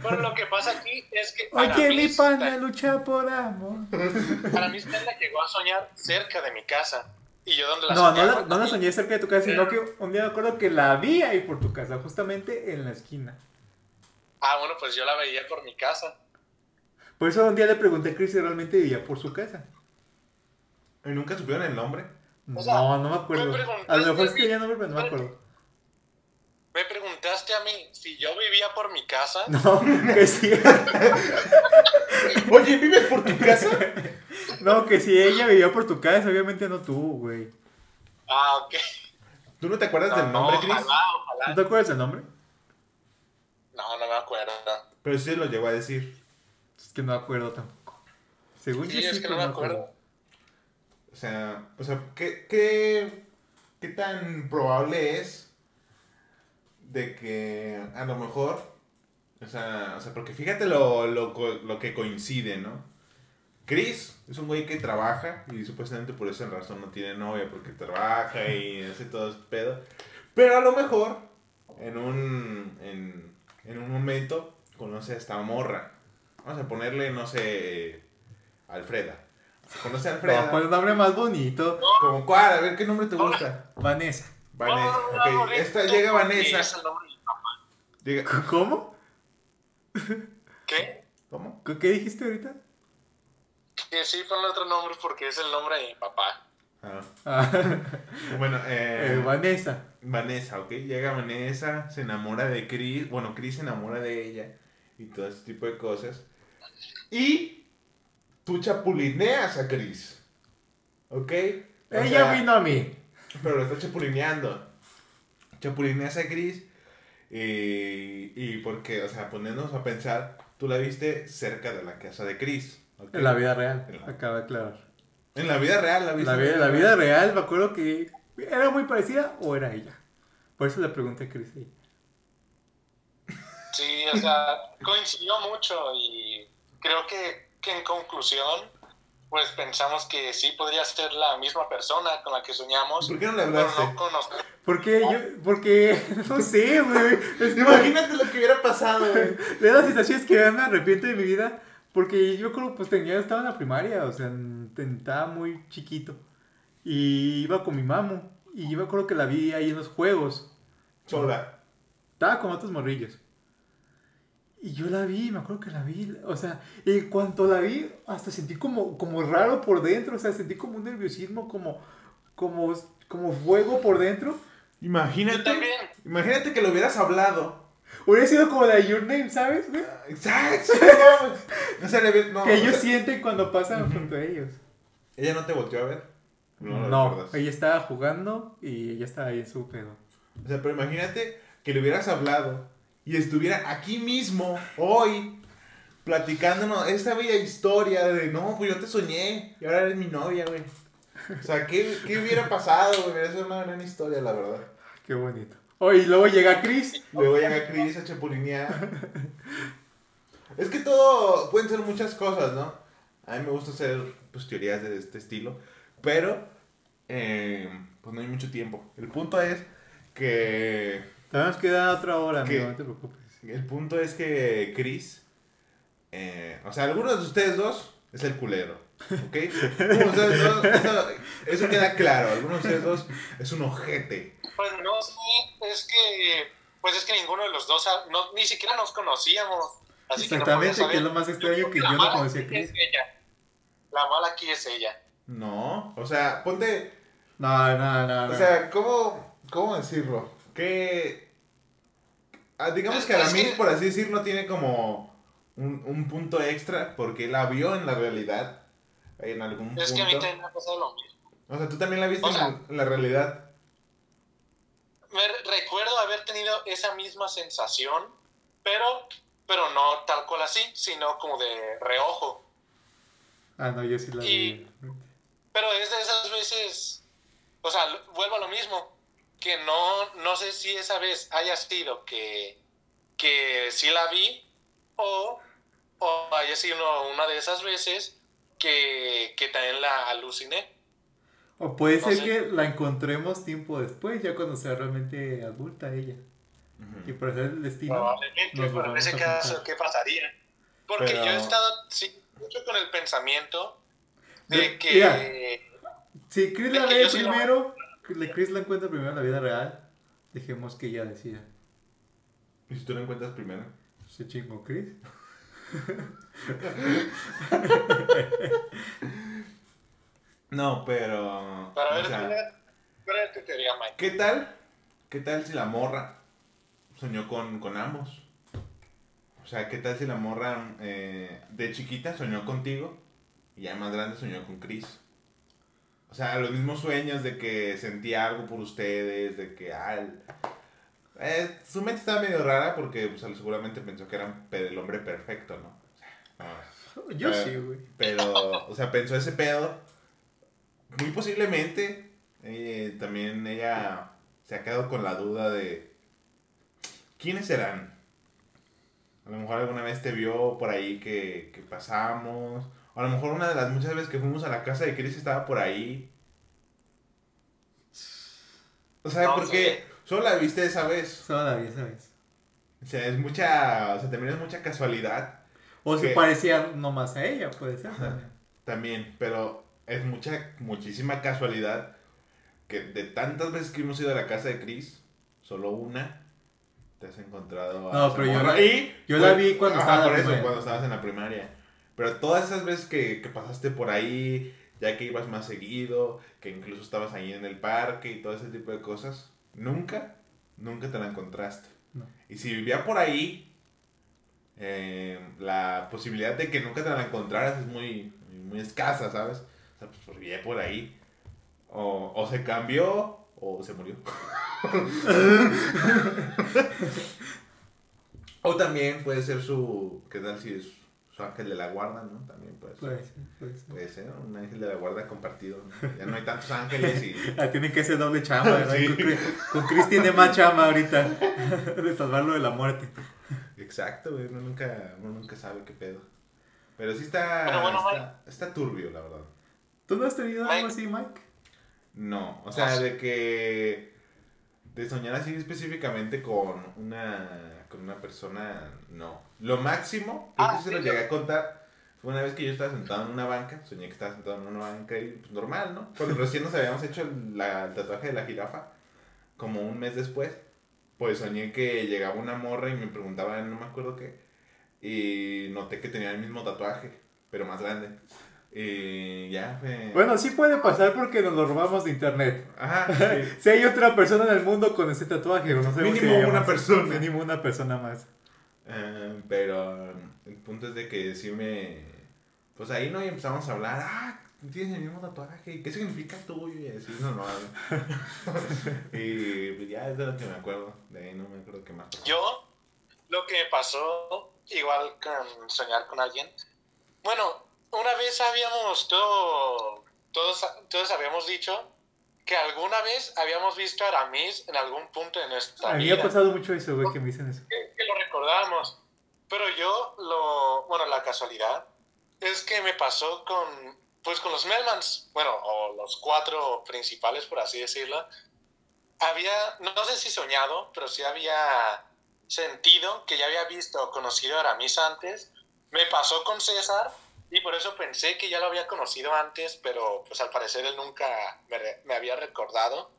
Bueno, lo que pasa aquí es que Oye, mi Aramis pana lucha por amor. Aramis Tela llegó a soñar cerca de mi casa. Y yo donde la No, no soñaba. la, no la soñé cerca de tu casa, sino que un día me acuerdo que la vi ahí por tu casa, justamente en la esquina. Ah, bueno, pues yo la veía por mi casa. Por eso un día le pregunté a Chris si realmente vivía por su casa. ¿Y nunca supieron el nombre? O sea, no, no me acuerdo. me A lo mejor a sí mí- tenía nombre, pero no me acuerdo. Me preguntaste a mí si yo vivía por mi casa. No, que sí. Oye, ¿vives por tu casa? No, que si ella vivía por tu casa, obviamente no tú, güey. Ah, ok. ¿Tú no te acuerdas No, del nombre, Chris? ojalá, ¿No ojalá. te acuerdas del nombre? No, no me acuerdo. Pero sí lo llegó a decir. Que no me acuerdo tampoco. Según Sí, yo es sí, que no me acuerdo. O sea, o sea ¿qué, qué, qué tan probable es de que a lo mejor, o sea, o sea porque fíjate lo, lo, lo que coincide, ¿no? Chris es un güey que trabaja y supuestamente por esa razón no tiene novia, porque trabaja y hace todo este pedo. Pero a lo mejor en un, en, en un momento conoce a esta morra. Vamos a ponerle, no sé, Alfreda. Conoce a Alfreda. No, ¿cuál es el nombre más bonito? ¿Como cuál? A ver, ¿qué nombre te gusta? Vanessa. Vanessa. Ok, esta llega Vanessa. Es el nombre de mi papá. Llega- ¿Cómo? ¿Qué? ¿Cómo? ¿Qué qué dijiste ahorita? que sí ponle otro nombre porque es el nombre de mi papá. Ah. Ah, Bueno, eh, eh, Vanessa. Vanessa, ¿ok? Llega Vanessa, se enamora de Chris, bueno, Chris se enamora de ella y todo ese tipo de cosas. Y tú chapulineas a Chris, ¿ok? O Ella sea, vino a mí. Pero lo está chapulineando. Chapulineas a Chris y, y porque, o sea, poniéndonos a pensar, tú la viste cerca de la casa de Chris. En la vida real, la- acaba de aclarar. En la vida real la viste. La vida, la vida real, me acuerdo que era muy parecida o era ella. Por eso le pregunté a Chris. Sí, o sea, coincidió mucho y creo que, que en conclusión, pues pensamos que sí podría ser la misma persona con la que soñamos, ¿Por qué no le pero hablaste? no conocemos. ¿Por qué? Yo, porque, no sé, güey. Es Imagínate lo que hubiera pasado, güey. de las situaciones que me arrepiento de mi vida. Porque yo creo, pues tenía, estaba en la primaria, o sea, estaba muy chiquito. Y iba con mi mamo. Y yo me acuerdo que la vi ahí en los juegos. Sola. Estaba con otros morrillos. Y yo la vi, me acuerdo que la vi. O sea, en cuanto la vi, hasta sentí como, como raro por dentro. O sea, sentí como un nerviosismo, como, como, como fuego por dentro. Imagínate. Imagínate que lo hubieras hablado. Hubiera sido como la Your Name, ¿sabes? güey? Exacto. Le no, que ellos o sea, sienten cuando pasan junto a ellos. Ella no te volteó a ver. No, No, ella estaba jugando y ella estaba ahí en su pedo. O sea, pero imagínate que le hubieras hablado y estuviera aquí mismo, hoy, platicándonos esta bella historia de no, pues yo te soñé y ahora eres mi novia, güey. O sea, ¿qué, qué hubiera pasado, güey? Hubiera sido una gran historia, la verdad. Qué bonito. Oh, y luego llega Chris. Luego llega Chris a chapulinear. Es que todo pueden ser muchas cosas, ¿no? A mí me gusta hacer pues, teorías de este estilo, pero eh, pues no hay mucho tiempo. El punto es que Todavía nos queda otra hora, amigo, no te preocupes. el punto es que Chris, eh, o sea, algunos de ustedes dos es el culero, ¿ok? Algunos de ustedes dos, eso, eso queda claro. Algunos de ustedes dos es un ojete. Pues no, sí, es que, pues es que ninguno de los dos, ah, no, ni siquiera nos conocíamos. Así que no podía Exactamente, que es lo más extraño que La yo no conocía a Chris. Es ella. La mala aquí es ella. No, o sea, ponte, No, no, no, no. O sea, ¿cómo, cómo decirlo? Que. Ah, digamos que Aramis, por así decirlo, tiene como un, un punto extra porque la vio en la realidad. En algún Es que a mí punto. también me ha pasado lo mismo. O sea, tú también la viste O sea- en, la realidad. Me re- recuerdo haber tenido esa misma sensación, pero, pero no tal cual así, sino como de reojo. Ah, no, yo sí la Y- vi. Pero es de esas veces, o sea, vuelvo a lo mismo, que no, no sé si esa vez haya sido que, que sí la vi o, o haya sido una de esas veces que, que también la aluciné. O puede No ser sé. que la encontremos tiempo después, ya cuando sea realmente adulta ella. Y por hacer el destino. Probablemente, pero en ese caso. ¿qué pasaría? Porque Pero- yo he estado sí, mucho con el pensamiento de De- que... mira. Si Chris la ve primero, Chris la encuentra primero en la vida real, dejemos que ella decida. ¿Y si tú lo encuentras primero? Se chingó Chris. No, pero. Para ver, o sea, ¿cuál era- cuál era tu teoría, Mike? ¿Qué tal? ¿Qué tal si la morra soñó con, con ambos? O sea, ¿qué tal si la morra eh, de chiquita soñó contigo y ya más grande soñó con Chris? O sea, los mismos sueños de que sentía algo por ustedes, de que... Ah, el- eh, su mente estaba medio rara porque pues, seguramente pensó que era el hombre perfecto, ¿no? O sea, no, Yo Eh, sí, güey. pero, o sea, pensó ese pedo. Muy posiblemente eh, también ella se ha quedado con la duda de quiénes serán. A lo mejor alguna vez te vio por ahí que, que pasamos. O a lo mejor una de las muchas veces que fuimos a la casa de Chris estaba por ahí. O sea, No porque solo la viste esa vez. Todavía, ¿sabes? O sea, es mucha, o sea, también es mucha casualidad. O se ¿Qué? parecía nomás a ella, puede ser. También. También, pero es mucha, muchísima casualidad que de tantas veces que hemos ido a la casa de Chris, solo una te has encontrado a No, esa pero yo la- y yo la vi cuando ajá, estaba en la por eso, primaria. cuando estabas en la primaria. Pero todas esas veces que, que pasaste por ahí, ya que ibas más seguido, que incluso estabas ahí en el parque y todo ese tipo de cosas, nunca, nunca te la encontraste. No. Y si vivía por ahí, eh, la posibilidad de que nunca te la encontraras es muy, muy escasa, ¿sabes? O sea, pues porque vivía por ahí. O, o se cambió o se murió. o también puede ser su. ¿Qué tal si es su ángel de la guarda, no? También puede ser. Puede ser, puede ser. Puede ser un ángel de la guarda compartido. ¿no? Ya no hay tantos ángeles y. Ah, tienen que hacer doble chamba, ¿verdad? Sí. Con, Chris tiene más chamba ahorita. De salvarlo de la muerte. Exacto, güey. Uno nunca, uno nunca sabe qué pedo. Pero sí está. Pero bueno, está, está turbio, la verdad. ¿Tú no has tenido algo así, Mike? No, o sea, No de que. De soñar así específicamente con una. Con una persona, no. Lo máximo, creo Ah, que se lo llegué a contar. Fue una vez que yo estaba sentado en una banca. Soñé que estaba sentado en una banca y pues normal, ¿no? Cuando recién nos habíamos hecho el, la- el tatuaje de la jirafa, como un mes después, pues soñé que llegaba una morra y me preguntaba, no me acuerdo qué. Y noté que tenía el mismo tatuaje, pero más grande. Y ya fue. Bueno, sí puede pasar porque nos lo robamos de internet. Ajá, sí. Si hay otra persona en el mundo con ese tatuaje, no Mínimo si una persona. Mínimo una persona más. Eh, pero el punto es de que sí me... Pues ahí no y empezamos a hablar, ah, tienes el mismo tatuaje, ¿y qué significa tuyo? Y así, no, no. y pues ya es de lo que me acuerdo, de ahí no me acuerdo qué más. Yo, lo que me pasó, igual con soñar con alguien. Bueno, una vez habíamos todo, todos, todos habíamos dicho que alguna vez habíamos visto a Aramis en algún punto de nuestra A mí me vida. ha pasado mucho eso, güey, que me dicen eso. que, que lo recordábamos. Pero yo, lo, bueno, la casualidad es que me pasó con, pues con los Melmans, bueno, o los cuatro principales, por así decirlo. Había, no sé si soñado, pero sí había sentido que ya había visto o conocido a Aramis antes. Me pasó con César y por eso pensé que ya lo había conocido antes, pero pues al parecer él nunca me, me había recordado.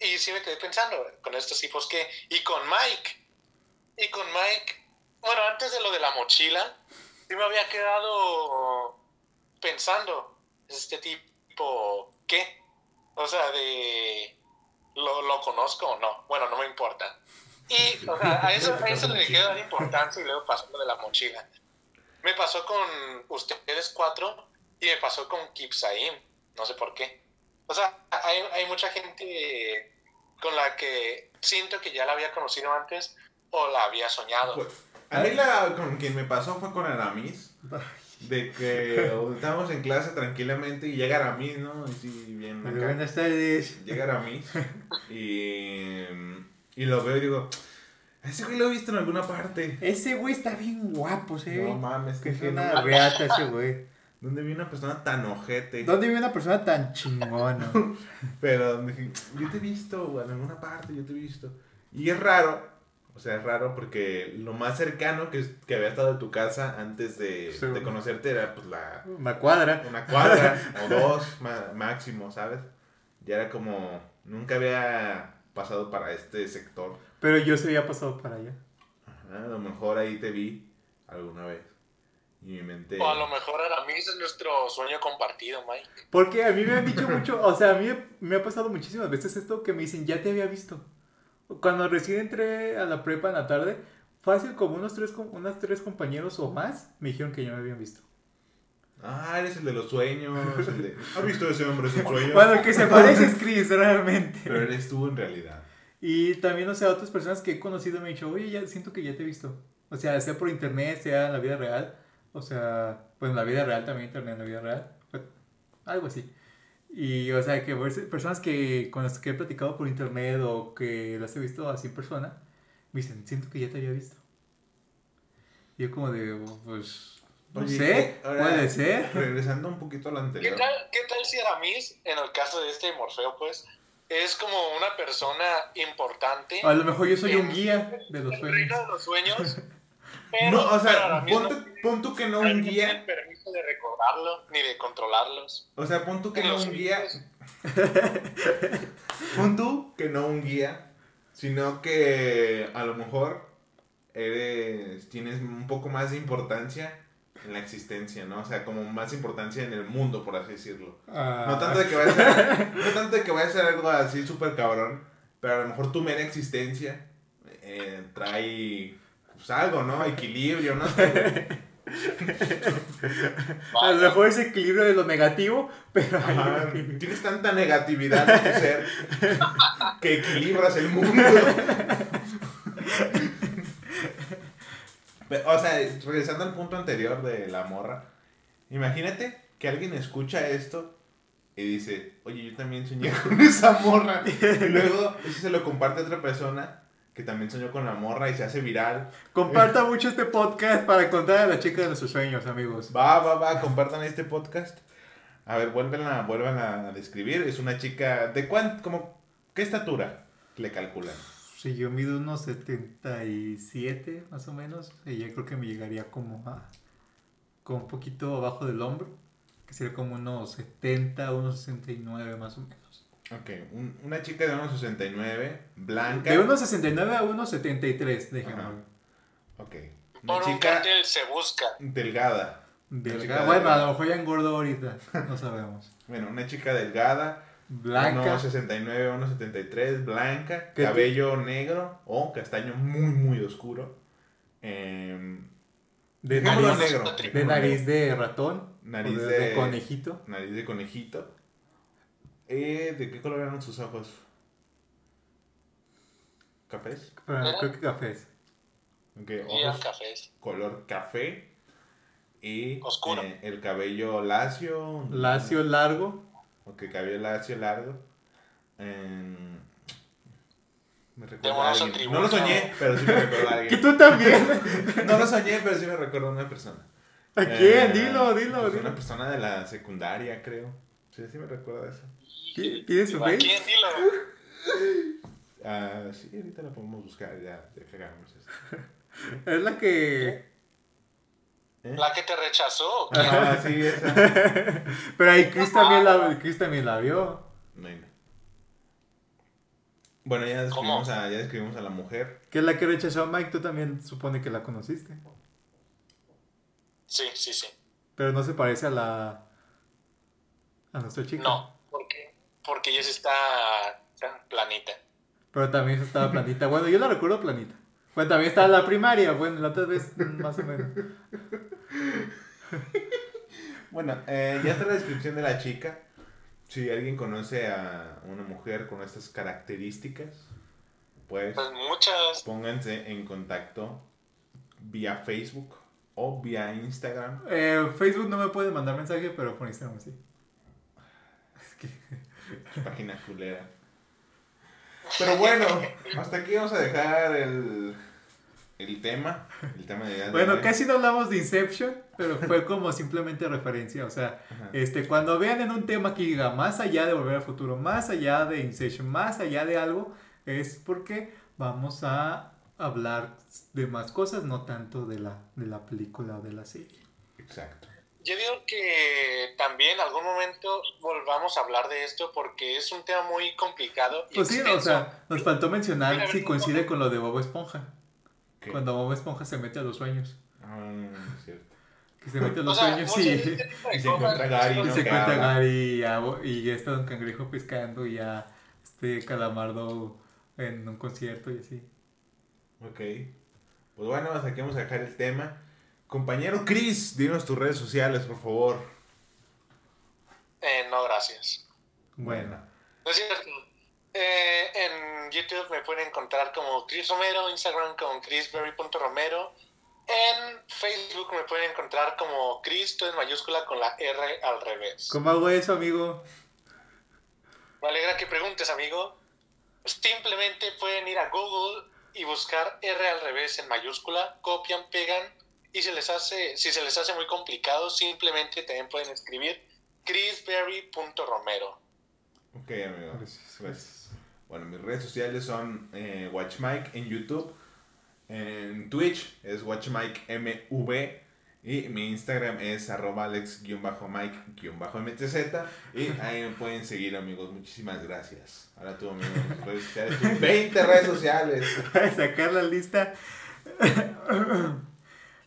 Y sí me quedé pensando con estos tipos que... Y con Mike. Y con Mike, bueno, antes de lo de la mochila, sí me había quedado pensando, este tipo, ¿qué? O sea, de, ¿lo, lo conozco o no? Bueno, no me importa. Y, o sea, a eso, a eso le quiero dar importancia y luego pasó lo de la mochila. Me pasó con ustedes cuatro y me pasó con Kipsaim, no sé por qué. O sea, hay, hay mucha gente con la que siento que ya la había conocido antes o la había soñado. Pues, a mí la, con quien me pasó fue con Aramis, de que estábamos en clase tranquilamente y llega Aramis, ¿no? Así bien buenas tardes. Llega Aramis y, y lo veo y digo, ese güey lo he visto en alguna parte. Ese güey está bien guapo, ¿sí? No mames, que es una reata ese güey. ¿Dónde vi una persona tan ojete? ¿Dónde vive una persona tan chingona? Pero dije, yo te he visto, güey, en alguna parte, yo te he visto. Y es raro, o sea, es raro porque lo más cercano que, que había estado de tu casa antes de, Sí. de conocerte era pues la, Una cuadra. una cuadra o dos máximo, ¿sabes? Ya era como, nunca había pasado para este sector. Pero yo se había pasado para allá. Ajá, a lo mejor ahí te vi alguna vez. Y mi mente... O a lo mejor Aramis es nuestro sueño compartido, Mike. Porque a mí me han dicho mucho, o sea, a mí me ha pasado muchísimas veces esto que me dicen, ya te había visto. Cuando recién entré a la prepa en la tarde, fácil como unos tres, unos tres compañeros o más me dijeron que ya me habían visto. Ah, eres el de los sueños. El de... ¿Has visto ese hombre sin sueños? Bueno, el que se parece es Chris, realmente. Pero eres tú en realidad. Y también, o sea, otras personas que he conocido me han dicho, oye, ya siento que ya te he visto. O sea, sea por internet, sea en la vida real. O sea, pues en la vida real también, internet en la vida real. pues, Algo así. Y, o sea, que verse- personas que con las que he platicado por internet o que las he visto así en persona, me dicen, siento que ya te había visto. Y yo como de, pues, no Oye, sé, ahora- puede ser. Regresando un poquito a lo ¿Qué anterior. tal, ¿Qué tal si Aramis, en el caso de este Morfeo, pues, es como una persona importante A lo mejor yo soy un guía de los sueños. de los sueños? Pero, No, o sea, Aramis pon no tú, pon tú que no un guía. permiso de recordarlo ni de controlarlos. O sea, pon tú que no un guía. Pon tú que no un guía. Sino que a lo mejor eres, tienes un poco más de importancia en la existencia, ¿no? O sea, como más importancia en el mundo, por así decirlo. Ah, No tanto de que vaya a ser, no tanto de que vaya a ser algo así súper cabrón, pero a lo mejor tu mera existencia eh, trae pues, algo, ¿no? Equilibrio, ¿no? a lo mejor es equilibrio de lo negativo, pero Ajá, tienes tanta negatividad en tu ser que equilibras el mundo. O sea, regresando al punto anterior de la morra, imagínate que alguien escucha esto y dice, oye, yo también soñé con esa morra. Y luego eso se lo comparte a otra persona que también soñó con la morra y se hace viral. comparta mucho este podcast para encontrar a la chica de nuestros sueños, amigos. Va, va, va, compartan este podcast. A ver, vuelven a, vuelvan a describir. Es una chica, ¿de cuánto, como, qué estatura le calculan? Si yo mido unos 77 más o menos, ella creo que me llegaría como a como un poquito abajo del hombro, que sería como unos 70, unos 69 más o menos. Ok, un- una chica de unos 69, blanca. De unos 69 a unos 73, déjenme Ajá. ver. Ok. Una Por un chica cartel se busca. delgada. Delgada. Bueno, delgada. a lo mejor ya engordó ahorita, no sabemos. Bueno, una chica delgada. Blanca. Unos 69, unos 73, blanca. ¿Qué Cabello negro o castaño muy, muy oscuro. Em, De nariz, negro. de nariz de ratón. Nariz de- conejito. Nariz de conejito. Eh, ¿De qué color eran sus ojos? ¿Cafés? Pero ¿Eh? creo que cafés. Ok, Y eran ojos cafés. color café. Y Oscuro. eh, el cabello lacio. Lacio largo. Ok, cabello lacio largo. Me recuerda a alguien. No lo soñé, pero sí me recuerda a Que alguien. tú también. No lo soñé, pero sí me recuerda a una persona. ¿A Eh, quién? Dilo, dilo, pues dilo. Una persona de la secundaria, creo. Sí, sí me recuerda a eso. ¿Qui- ¿Tienes su ¿A face? quién? Dilo. Ah, sí, ahorita la podemos buscar, ya, ya que hagamos esto. Es la que. ¿Eh? La que te rechazó. Ah, sí, esa. Pero ahí Chris también la, Chris también la vio. No, no. Bueno, ya describimos, a, ya describimos a la mujer. Que es la que rechazó a Mike, tú también supone que la conociste. Sí, sí, sí. Pero no se parece a la. a nuestra chica. No, porque, porque ella sí está está planita. Pero también estaba planita. Bueno, yo la recuerdo planita. Bueno, también estaba en la primaria. Bueno, la otra vez más o menos. Bueno, eh, ya está la descripción de la chica. Si alguien conoce a una mujer con estas características, pues Pues muchas. pónganse en contacto vía Facebook o vía Instagram. Eh, Facebook no me puede mandar mensaje, pero por Instagram sí. Página culera. Pero bueno, hasta aquí vamos a dejar el, el tema. El tema de Bueno, casi no hablamos de Inception, pero fue como simplemente referencia. O sea, Ajá. este, cuando vean en un tema que diga más allá de Volver al Futuro, más allá de Inception, más allá de algo, es porque vamos a hablar de más cosas, no tanto de la, de la película o de la serie. Exacto. Yo digo que también en algún momento volvamos a hablar de esto porque es un tema muy complicado. Y Pues sí, o sea, nos faltó mencionar Mira, si coincide con lo de Bob Esponja. ¿Qué? Cuando Bob Esponja se mete a los sueños. Ah, es cierto. Que se mete a O los sea, sueños y, se encuentra Gary, y ¿no? se habla. Gary y, a Bo- y está Don Cangrejo pescando y a este Calamardo en un concierto y así. Ok. Pues bueno, hasta aquí vamos a dejar el tema. Compañero Chris, dinos tus redes sociales, por favor. Eh, no, gracias. Bueno, No es cierto. Eh, en YouTube me pueden encontrar como Chris Romero, Instagram como chrisberry.romero. En Facebook me pueden encontrar como Chris, todo en mayúscula con la R al revés. ¿cómo hago eso, amigo? Me alegra que preguntes, amigo. Simplemente pueden ir a Google y buscar R al revés en mayúscula, copian, pegan y se les hace, si se les hace muy complicado, simplemente también pueden escribir chrisberry.romero. Ok, amigo. Gracias. Bueno, mis redes sociales son eh, WatchMike en YouTube. En Twitch es WatchMikeMV. Y mi Instagram es arroba alex-mike-mtz. Y ahí me pueden seguir, amigos. Muchísimas gracias. Ahora tú, amigo. tus redes sociales, tus 20 redes sociales. Para sacar la lista.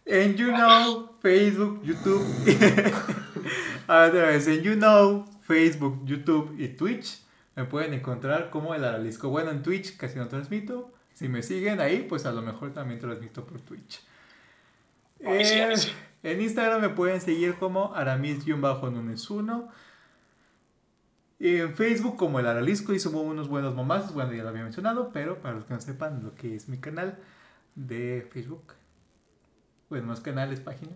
En YouNow, Facebook, YouTube. A vez, en YouNow, Facebook, YouTube y Twitch me pueden encontrar como el Aralisco. Bueno, en Twitch casi no transmito. Si me siguen ahí, pues a lo mejor también transmito por Twitch. Sí, Eh, sí. En Instagram me pueden seguir como aramis-nunes1. Y en Facebook como el Aralisco y subo unos buenos momazos. Bueno, ya lo había mencionado, pero para los que no sepan lo que es mi canal de Facebook. Bueno, no es canal, es página.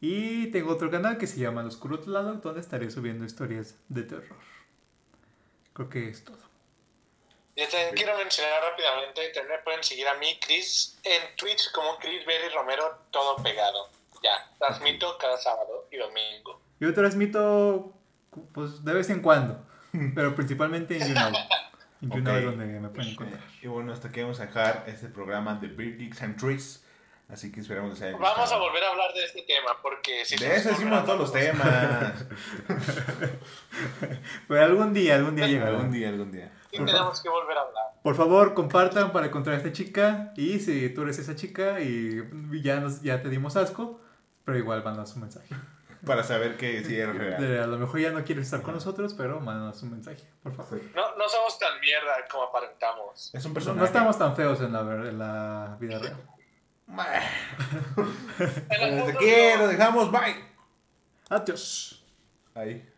Y tengo otro canal que se llama El Oscuro Lado, donde estaré subiendo historias de terror. Creo que es todo. Yo también quiero mencionar rápidamente, también me pueden seguir a mí, Chris, en Twitch como Chris Berry Romero, todo pegado. Ya, transmito cada sábado y domingo. Yo transmito pues de vez en cuando, pero principalmente en YouNow. En YouNow es Ok. donde me pueden encontrar. Y bueno, hasta aquí vamos a dejar este programa de Beer Geeks and Trees. Así que esperamos les haya Vamos a volver a hablar de este tema, porque si De eso decimos ocurre todos los temas. Pero algún día, algún día llegará. algún día, algún día. Sí tenemos que volver a hablar. Por favor, compartan para encontrar a esta chica. Y si tú eres esa chica y ya, nos, ya te dimos asco, pero igual mándanos un mensaje. Para saber que sí es real. A lo mejor ya no quieres estar con nosotros, pero mándanos un mensaje, por favor. No, no somos tan mierda como aparentamos. Es un No, personaje. no estamos tan feos en la, en la vida real. Desde mundo aquí lo dejamos. Bye. Adiós. Ahí.